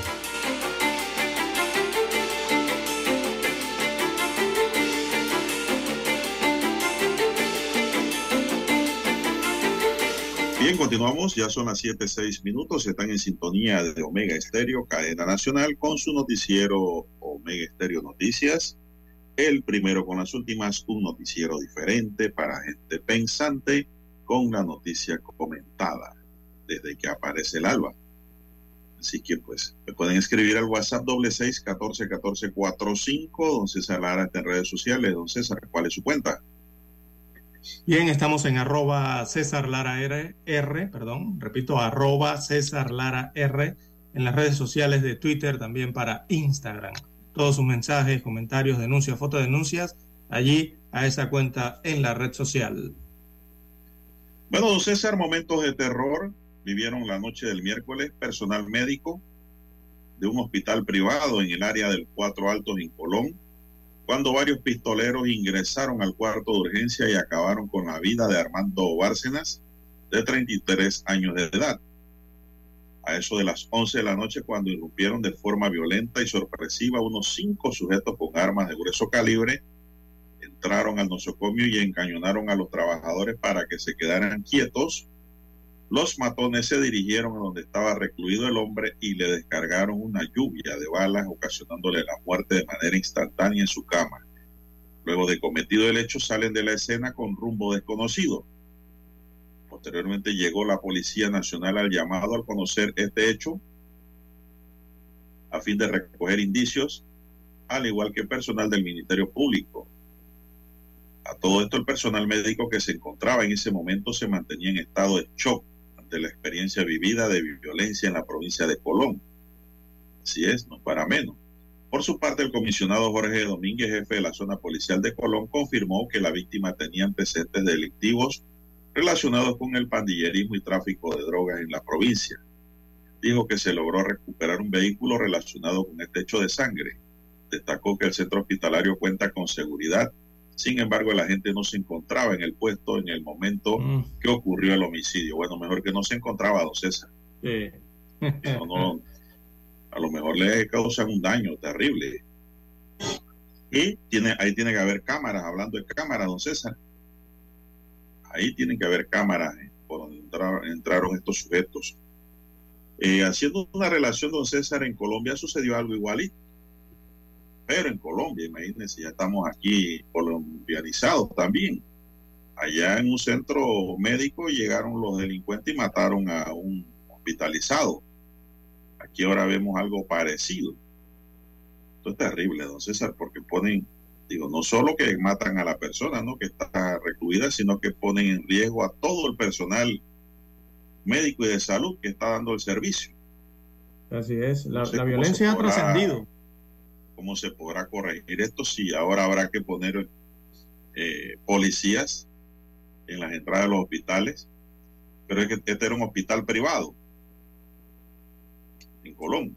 Bien, continuamos, ya son las 7, 6 minutos, están en sintonía de Omega Estéreo, cadena nacional, con su noticiero Omega Estéreo Noticias, el primero con las últimas, un noticiero diferente para gente pensante, con la noticia comentada desde que aparece el alba. Así que pues me pueden escribir al WhatsApp doble seis catorce catorce cuatro cinco, don César Lara en redes sociales, don César, ¿cuál es su cuenta? Bien, estamos en arroba César Lara R, R, perdón, repito, arroba César Lara R en las redes sociales de Twitter, también para Instagram. Todos sus mensajes, comentarios, denuncias, fotodenuncias, allí a esa cuenta en la red social. Bueno, don César, momentos de terror vivieron la noche del miércoles personal médico de un hospital privado en el área del Cuatro Altos en Colón cuando varios pistoleros ingresaron al cuarto de urgencia y acabaron con la vida de Armando Bárcenas, de 33 años de edad. A eso de las 11 de la noche, cuando irrumpieron de forma violenta y sorpresiva unos cinco sujetos con armas de grueso calibre, entraron al nosocomio y encañonaron a los trabajadores para que se quedaran quietos los matones se dirigieron a donde estaba recluido el hombre y le descargaron una lluvia de balas, ocasionándole la muerte de manera instantánea en su cama. Luego de cometido el hecho, salen de la escena con rumbo desconocido. Posteriormente llegó la Policía Nacional al llamado al conocer este hecho a fin de recoger indicios, al igual que personal del Ministerio Público. A todo esto, el personal médico que se encontraba en ese momento se mantenía en estado de shock de la experiencia vivida de violencia en la provincia de Colón. Así es, no para menos. Por su parte, el comisionado Jorge Domínguez, jefe de la zona policial de Colón, confirmó que la víctima tenía antecedentes delictivos relacionados con el pandillerismo y tráfico de drogas en la provincia. Dijo que se logró recuperar un vehículo relacionado con este hecho de sangre. Destacó que el centro hospitalario cuenta con seguridad sin embargo, la gente no se encontraba en el puesto en el momento mm. que ocurrió el homicidio. Bueno, mejor que no se encontraba, don César. a lo mejor le causan un daño terrible. Y tiene, ahí tiene que haber cámaras, hablando de cámaras, don César. Ahí tienen que haber cámaras eh, por donde entraron estos sujetos. Eh, haciendo una relación, don César, en Colombia sucedió algo igualito pero en Colombia, imagínense, ya estamos aquí colombianizados también. Allá en un centro médico llegaron los delincuentes y mataron a un hospitalizado. Aquí ahora vemos algo parecido. Esto es terrible, don César, porque ponen, digo, no solo que matan a la persona, ¿no? Que está recluida, sino que ponen en riesgo a todo el personal médico y de salud que está dando el servicio. Así es, la, violencia ha trascendido cómo se podrá corregir esto si ahora habrá que poner eh, policías en las entradas de los hospitales. Pero es que este era un hospital privado en Colón.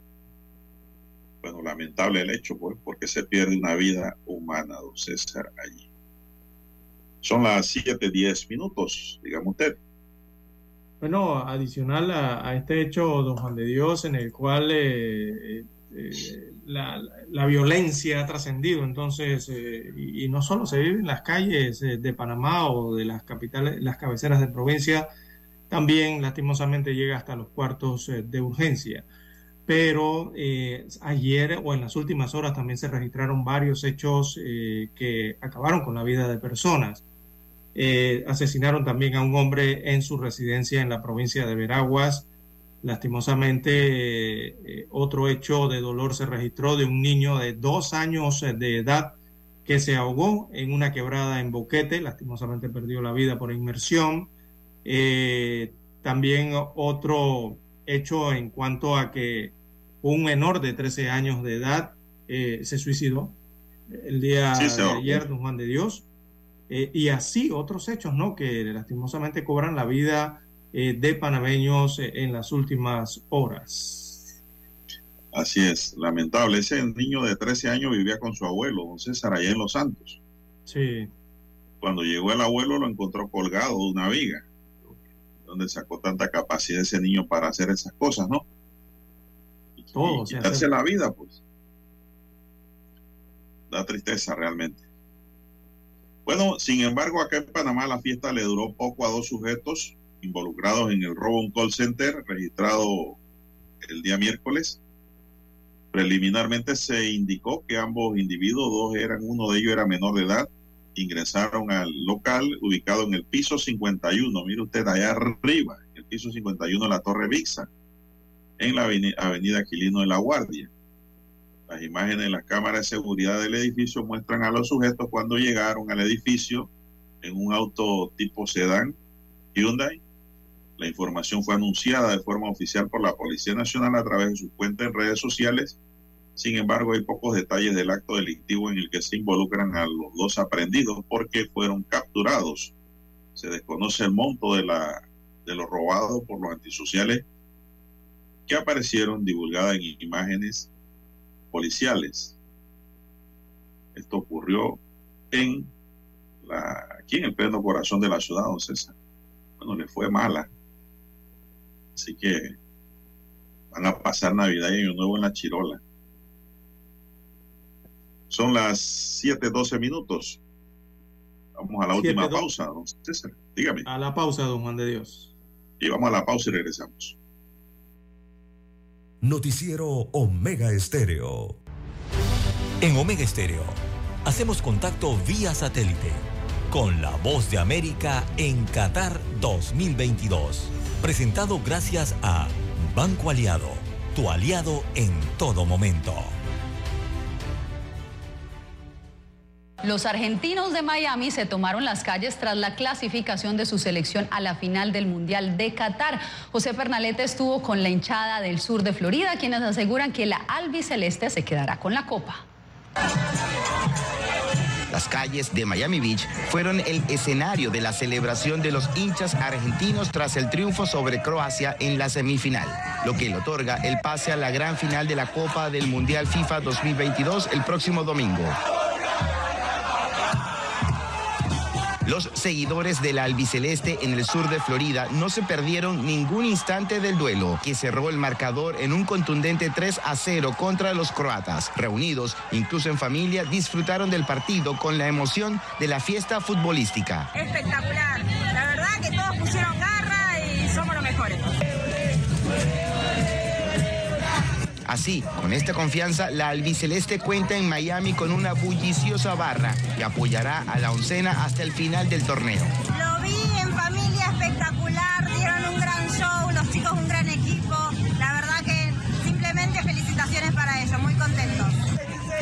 Bueno, lamentable el hecho, pues, porque se pierde una vida humana, don César, allí. Son las 7, 10 minutos, digamos usted. Bueno, adicional a, este hecho, don Juan de Dios, en el cual eh, eh, la, violencia ha trascendido, entonces, eh, y, no solo se vive en las calles eh, de Panamá o de las capitales, las cabeceras de provincia, también lastimosamente llega hasta los cuartos de urgencia. Pero ayer o en las últimas horas también se registraron varios hechos que acabaron con la vida de personas. asesinaron también a un hombre en su residencia en la provincia de Veraguas. Lastimosamente, eh, otro hecho de dolor se registró de un niño de dos años de edad que se ahogó en una quebrada en Boquete, lastimosamente perdió la vida por inmersión. Eh, también otro hecho en cuanto a que un menor de 13 años de edad eh, se suicidó el día de ayer, don Juan de Dios. eh, y así otros hechos, ¿no? Que lastimosamente cobran la vida eh, de panameños eh, en las últimas horas. Así es, lamentable. Ese niño de 13 años vivía con su abuelo, don César, allá en Los Santos. Sí. Cuando llegó el abuelo lo encontró colgado de una viga. Donde sacó tanta capacidad ese niño para hacer esas cosas, ¿no? Todo. Y quitarse la vida, pues. Da tristeza realmente. Bueno, sin embargo, acá en Panamá la fiesta le duró poco a dos sujetos involucrados en el robo a un call center registrado el día miércoles. Preliminarmente se indicó que ambos individuos, dos eran, uno de ellos era menor de edad, ingresaron al local ubicado en el piso 51, mire usted allá arriba, en el piso 51 de la Torre Vixa, en la avenida, Aquilino de la Guardia. Las imágenes de las cámaras de seguridad del edificio muestran a los sujetos cuando llegaron al edificio en un auto tipo sedán Hyundai. La información fue anunciada de forma oficial por la Policía Nacional a través de su cuenta en redes sociales. Sin embargo, hay pocos detalles del acto delictivo en el que se involucran a los dos aprendidos porque fueron capturados. Se desconoce el monto de, la, de lo robado por los antisociales que aparecieron divulgadas en imágenes policiales. Esto ocurrió en la, aquí en el pleno corazón de la ciudad, don César. Bueno, le fue mala. Así que van a pasar Navidad y Año Nuevo en la Chirola. Son las 7:12 minutos. Vamos a la última pausa, don César. Dígame. A la pausa, don Juan de Dios. Y vamos a la pausa y regresamos. Noticiero Omega Estéreo. En Omega Estéreo hacemos contacto vía satélite con la voz de América en Qatar 2022. Presentado gracias a Banco Aliado, tu aliado en todo momento. Los argentinos de Miami se tomaron las calles tras la clasificación de su selección a la final del Mundial de Qatar. José Pernalete estuvo con la hinchada del sur de Florida, quienes aseguran que la albiceleste se quedará con la copa. Las calles de Miami Beach fueron el escenario de la celebración de los hinchas argentinos tras el triunfo sobre Croacia en la semifinal, lo que le otorga el pase a la gran final de la Copa del Mundial FIFA 2022 el próximo domingo. Los seguidores de la albiceleste en el sur de Florida no se perdieron ningún instante del duelo, que cerró el marcador en un contundente 3 a 0 contra los croatas. Reunidos, incluso en familia, disfrutaron del partido con la emoción de la fiesta futbolística. Espectacular. Así, con esta confianza, la albiceleste cuenta en Miami con una bulliciosa barra que apoyará a la oncena hasta el final del torneo. Lo vi en familia espectacular, dieron un gran show, los chicos un gran equipo. La verdad que simplemente felicitaciones para ellos, muy contentos.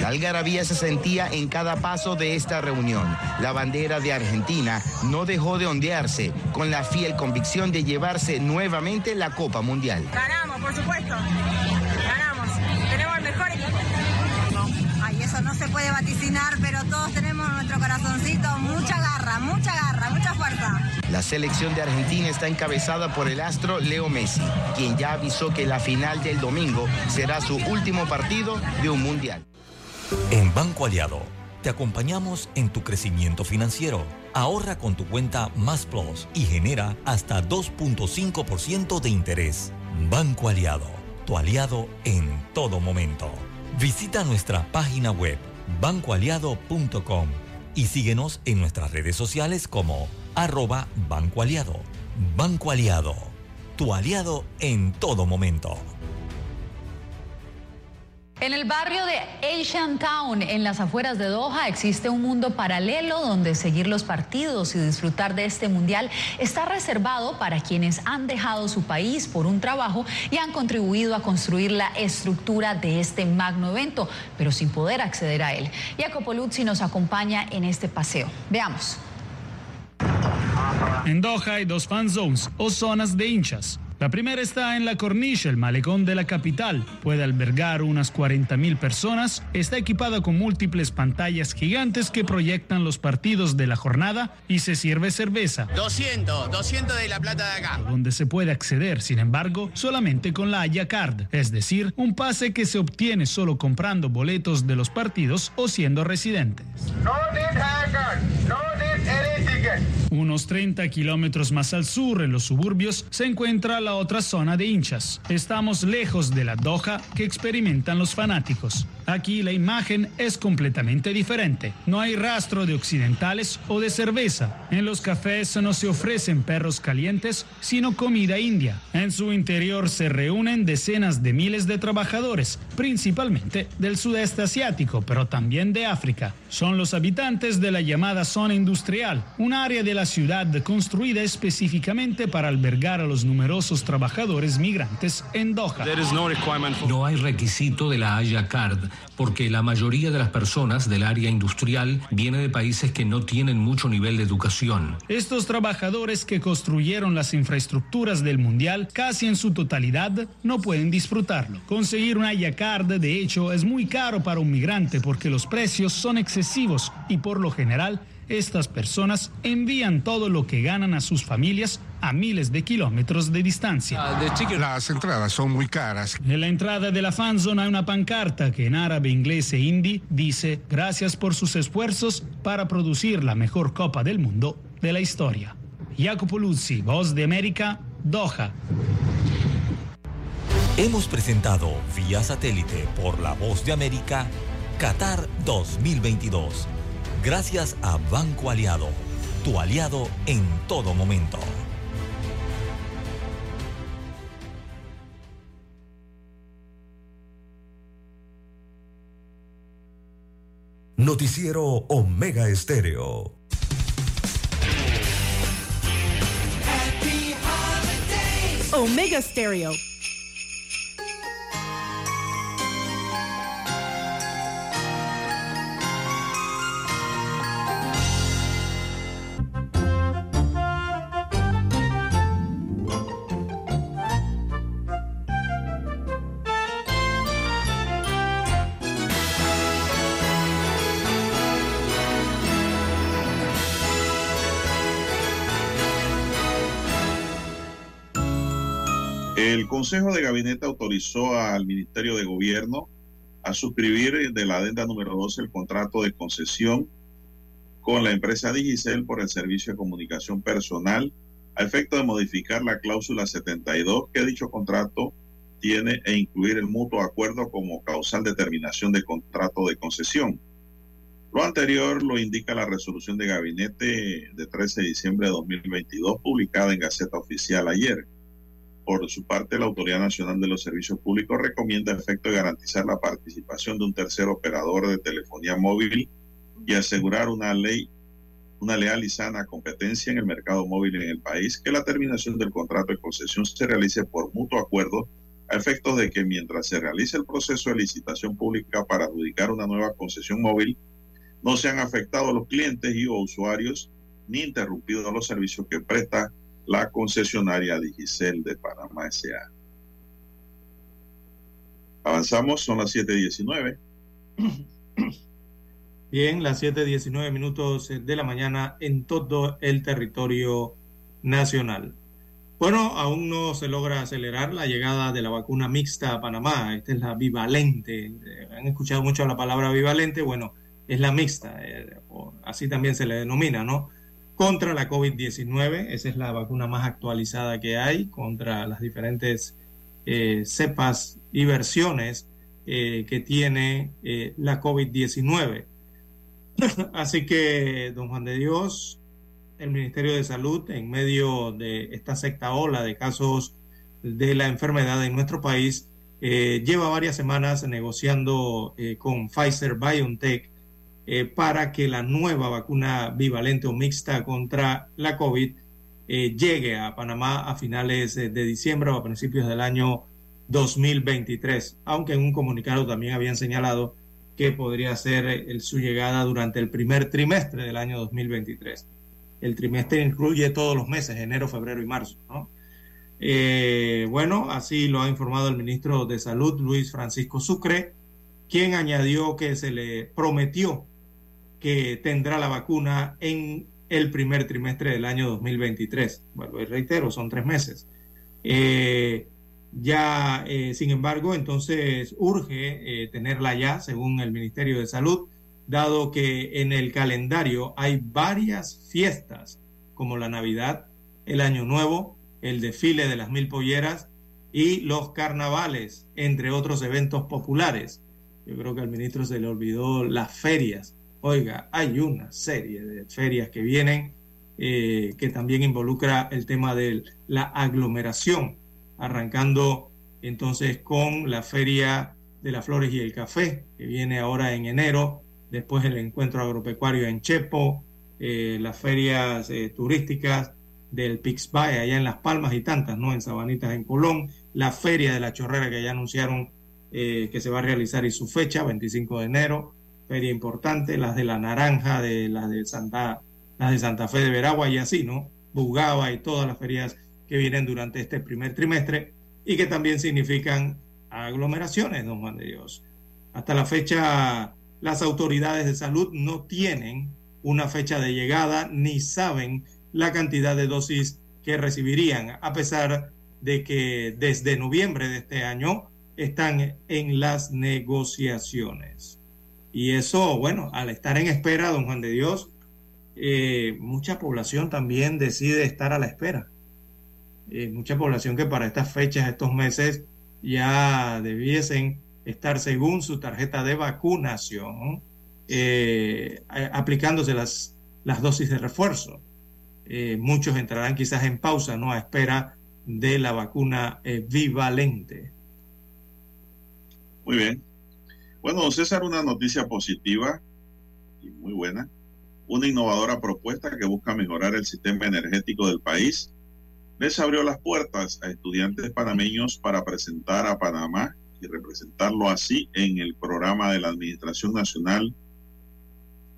La algarabía se sentía en cada paso de esta reunión. La bandera de Argentina no dejó de ondearse con la fiel convicción de llevarse nuevamente la Copa Mundial. Ganamos, por supuesto. Eso no se puede vaticinar, pero todos tenemos en nuestro corazoncito mucha garra, mucha garra, mucha fuerza. La selección de Argentina está encabezada por el astro Leo Messi, quien ya avisó que la final del domingo será su último partido de un mundial. En Banco Aliado, te acompañamos en tu crecimiento financiero. Ahorra con tu cuenta Más Plus y genera hasta 2.5% de interés. Banco Aliado, tu aliado en todo momento. Visita nuestra página web bancoaliado.com y síguenos en nuestras redes sociales como arroba Banco Aliado. Banco Aliado, tu aliado en todo momento. En el barrio de Asian Town, en las afueras de Doha, existe un mundo paralelo donde seguir los partidos y disfrutar de este mundial está reservado para quienes han dejado su país por un trabajo y han contribuido a construir la estructura de este magno evento, pero sin poder acceder a él. Jacopo Luzzi nos acompaña en este paseo. Veamos. En Doha hay dos fan zones o zonas de hinchas. La primera está en la Corniche, el malecón de la capital. Puede albergar unas 40.000 personas. Está equipada con múltiples pantallas gigantes que proyectan los partidos de la jornada y se sirve cerveza. 200, 200 de la plata de acá. Donde se puede acceder, sin embargo, solamente con la Haya Card, es decir, un pase que se obtiene solo comprando boletos de los partidos o siendo residentes. No need no need any ticket. Unos 30 kilómetros más al sur, en los suburbios, se encuentra la otra zona de hinchas. Estamos lejos de la Doha que experimentan los fanáticos. Aquí la imagen es completamente diferente. No hay rastro de occidentales o de cerveza. En los cafés no se ofrecen perros calientes, sino comida india. En su interior se reúnen decenas de miles de trabajadores, principalmente del sudeste asiático, pero también de África. Son los habitantes de la llamada zona industrial, un área de la ciudad construida específicamente para albergar a los numerosos trabajadores migrantes en Doha. No hay requisito de la Haya Card porque la mayoría de las personas del área industrial viene de países que no tienen mucho nivel de educación. Estos trabajadores que construyeron las infraestructuras del Mundial casi en su totalidad no pueden disfrutarlo. Conseguir una Card, de hecho, es muy caro para un migrante porque los precios son excesivos y por lo general estas personas envían todo lo que ganan a sus familias a miles de kilómetros de distancia. Las entradas son muy caras. En la entrada de la fanzone hay una pancarta que en árabe, inglés e hindi dice gracias por sus esfuerzos para producir la mejor Copa del Mundo de la historia. Jacopo Luzzi, Voz de América, Doha. Hemos presentado vía satélite por la Voz de América, Qatar 2022. Gracias a Banco Aliado, tu aliado en todo momento. Noticiero Omega Estéreo. Omega Stereo. El Consejo de Gabinete autorizó al Ministerio de Gobierno a suscribir de la adenda número 12 el contrato de concesión con la empresa Digicel por el servicio de comunicación personal a efecto de modificar la cláusula 72 que dicho contrato tiene e incluir el mutuo acuerdo como causal de terminación de contrato de concesión. Lo anterior lo indica la resolución de gabinete de 13 de diciembre de 2022 publicada en Gaceta Oficial ayer. Por su parte, la Autoridad Nacional de los Servicios Públicos recomienda a efecto de garantizar la participación de un tercer operador de telefonía móvil y asegurar una ley, una leal y sana competencia en el mercado móvil en el país, que la terminación del contrato de concesión se realice por mutuo acuerdo a efectos de que mientras se realice el proceso de licitación pública para adjudicar una nueva concesión móvil, no sean afectados los clientes y o usuarios ni interrumpidos los servicios que presta la concesionaria Digicel de Panamá S.A. Avanzamos, son las 7.19. Bien, las 7.19 minutos de la mañana en todo el territorio nacional. Bueno, aún no se logra acelerar la llegada de la vacuna mixta a Panamá. Esta es la bivalente. Han escuchado mucho la palabra bivalente. Bueno, es la mixta. Eh, así también se le denomina, ¿no? Contra la COVID-19. Esa es la vacuna más actualizada que hay contra las diferentes eh, cepas y versiones eh, que tiene eh, la COVID-19. Así que, don Juan de Dios, el Ministerio de Salud, en medio de esta secta ola de casos de la enfermedad en nuestro país, lleva varias semanas negociando con Pfizer BioNTech eh, para que la nueva vacuna bivalente o mixta contra la COVID eh, llegue a Panamá a finales de diciembre o a principios del año 2023, aunque en un comunicado también habían señalado que podría ser su llegada durante el primer trimestre del año 2023. El trimestre incluye todos los meses, enero, febrero y marzo. Eh, bueno, así lo ha informado el ministro de Salud, Luis Francisco Sucre, quien añadió que se le prometió que tendrá la vacuna en el primer trimestre del año 2023. Bueno, reitero, son tres meses. Eh, ya, eh, sin embargo, entonces urge eh, tenerla ya, según el Ministerio de Salud, dado que en el calendario hay varias fiestas, como la Navidad, el Año Nuevo, el desfile de las mil polleras y los carnavales, entre otros eventos populares. Yo creo que al ministro se le olvidó las ferias. Oiga, hay una serie de ferias que vienen eh, que también involucra el tema de la aglomeración arrancando entonces con la Feria de las Flores y el Café, que viene ahora en enero, después el encuentro agropecuario en Chepo, eh, las ferias eh, turísticas del Pixbay allá en Las Palmas y tantas, ¿no? En Sabanitas, en Colón, la Feria de la Chorrera que ya anunciaron que se va a realizar y su fecha, 25 de enero, feria importante, las de la Naranja, de las de Santa, las de Santa Fe de Veragua y así, ¿no? Bugaba y todas las ferias que vienen durante este primer trimestre y que también significan aglomeraciones, don Juan de Dios. Hasta la fecha, las autoridades de salud no tienen una fecha de llegada ni saben la cantidad de dosis que recibirían, a pesar de que desde noviembre de este año están en las negociaciones. Y eso, bueno, al estar en espera, don Juan de Dios, eh, mucha población también decide estar a la espera. Eh, mucha población que para estas fechas, estos meses, ya debiesen estar según su tarjeta de vacunación, eh, aplicándose las, las dosis de refuerzo. Muchos entrarán quizás en pausa, ¿no? A espera de la vacuna bivalente. Muy bien. Bueno, César, una noticia positiva y muy buena. Una innovadora propuesta que busca mejorar el sistema energético del país les abrió las puertas a estudiantes panameños para presentar a Panamá y representarlo así en el programa de la Administración Nacional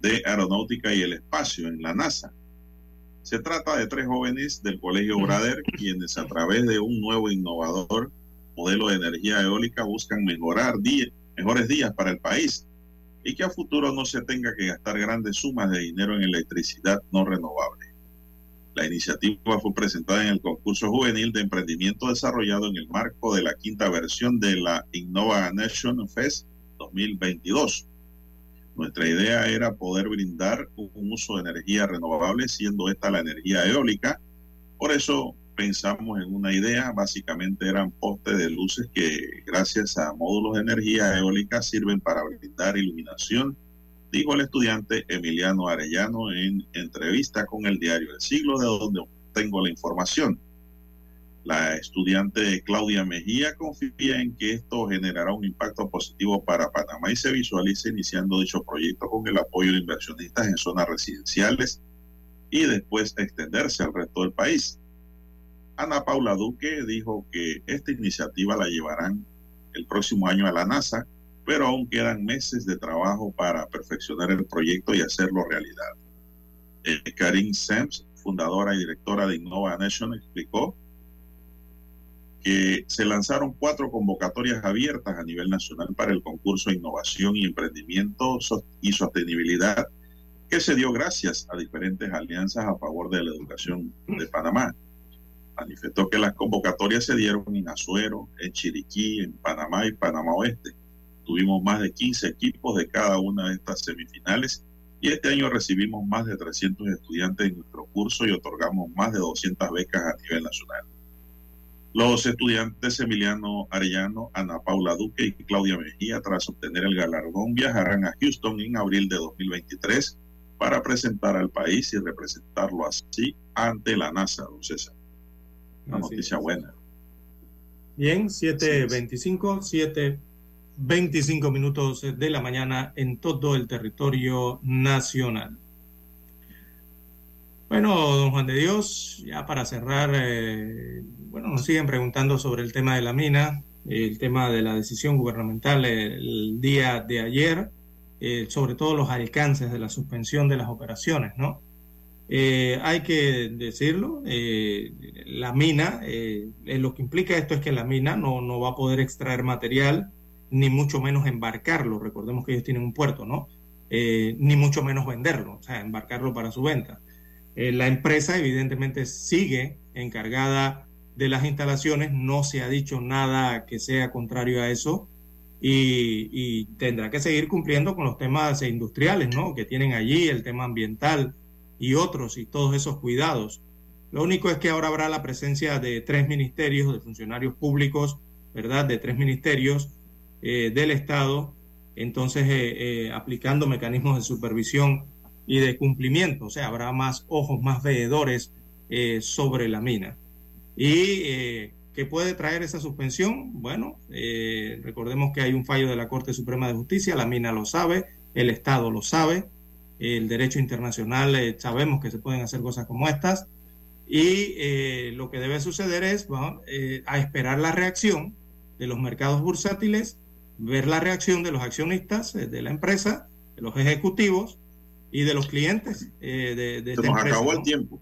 de Aeronáutica y el Espacio en la NASA. Se trata de tres jóvenes del Colegio Brader quienes a través de un nuevo innovador modelo de energía eólica buscan mejorar mejores días para el país y que a futuro no se tenga que gastar grandes sumas de dinero en electricidad no renovable. La iniciativa fue presentada en el concurso juvenil de emprendimiento desarrollado en el marco de la quinta versión de la Innova Nation Fest 2022. Nuestra idea era poder brindar un uso de energía renovable, siendo esta la energía eólica. Por eso pensamos en una idea, básicamente eran postes de luces que gracias a módulos de energía eólica sirven para brindar iluminación dijo el estudiante Emiliano Arellano en entrevista con el diario El Siglo, de donde tengo la información. La estudiante Claudia Mejía confía en que esto generará un impacto positivo para Panamá y se visualiza iniciando dicho proyecto con el apoyo de inversionistas en zonas residenciales y después extenderse al resto del país. Ana Paula Duque dijo que esta iniciativa la llevarán el próximo año a la NASA pero aún quedan meses de trabajo para perfeccionar el proyecto y hacerlo realidad. Eh, Karin Sems, fundadora y directora de Innova Nation, explicó que se lanzaron cuatro convocatorias abiertas a nivel nacional para el concurso de innovación y emprendimiento y sostenibilidad que se dio gracias a diferentes alianzas a favor de la educación de Panamá. Manifestó que las convocatorias se dieron en Azuero, en Chiriquí, en Panamá y Panamá Oeste Tuvimos más de 15 equipos de cada una de estas semifinales y este año recibimos más de 300 estudiantes en nuestro curso y otorgamos más de 200 becas a nivel nacional. Los estudiantes Emiliano Arellano, Ana Paula Duque y Claudia Mejía, tras obtener el galardón, viajarán a Houston en abril de 2023 para presentar al país y representarlo así ante la NASA, don. Una noticia buena. Bien, 725, 7 25 minutos de la mañana en todo el territorio nacional. Bueno, don Juan de Dios, ya para cerrar, eh, bueno, nos siguen preguntando sobre el tema de la mina, el tema de la decisión gubernamental el día de ayer, eh, sobre todo los alcances de la suspensión de las operaciones, ¿no? Eh, hay que decirlo, eh, la mina, eh, lo que implica esto es que la mina no, no va a poder extraer material, ni mucho menos embarcarlo. Recordemos que ellos tienen un puerto, ¿no? ni mucho menos venderlo, o sea, embarcarlo para su venta. la empresa evidentemente sigue encargada de las instalaciones, no se ha dicho nada que sea contrario a eso y, y tendrá que seguir cumpliendo con los temas industriales, ¿no? Que tienen allí, el tema ambiental y otros y todos esos cuidados. Lo único es que ahora habrá la presencia de tres ministerios, de funcionarios públicos, ¿verdad? De tres ministerios eh, del Estado, entonces eh, eh, aplicando mecanismos de supervisión y de cumplimiento, o sea, habrá más ojos, más veedores sobre la mina. ¿Y qué puede traer esa suspensión? Bueno, recordemos que hay un fallo de la Corte Suprema de Justicia, la mina lo sabe, el Estado lo sabe, el derecho internacional, eh, sabemos que se pueden hacer cosas como estas, y eh, lo que debe suceder es eh, a esperar la reacción de los mercados bursátiles, ver la reacción de los accionistas de la empresa, de los ejecutivos y de los clientes de, de Se nos acabó el tiempo.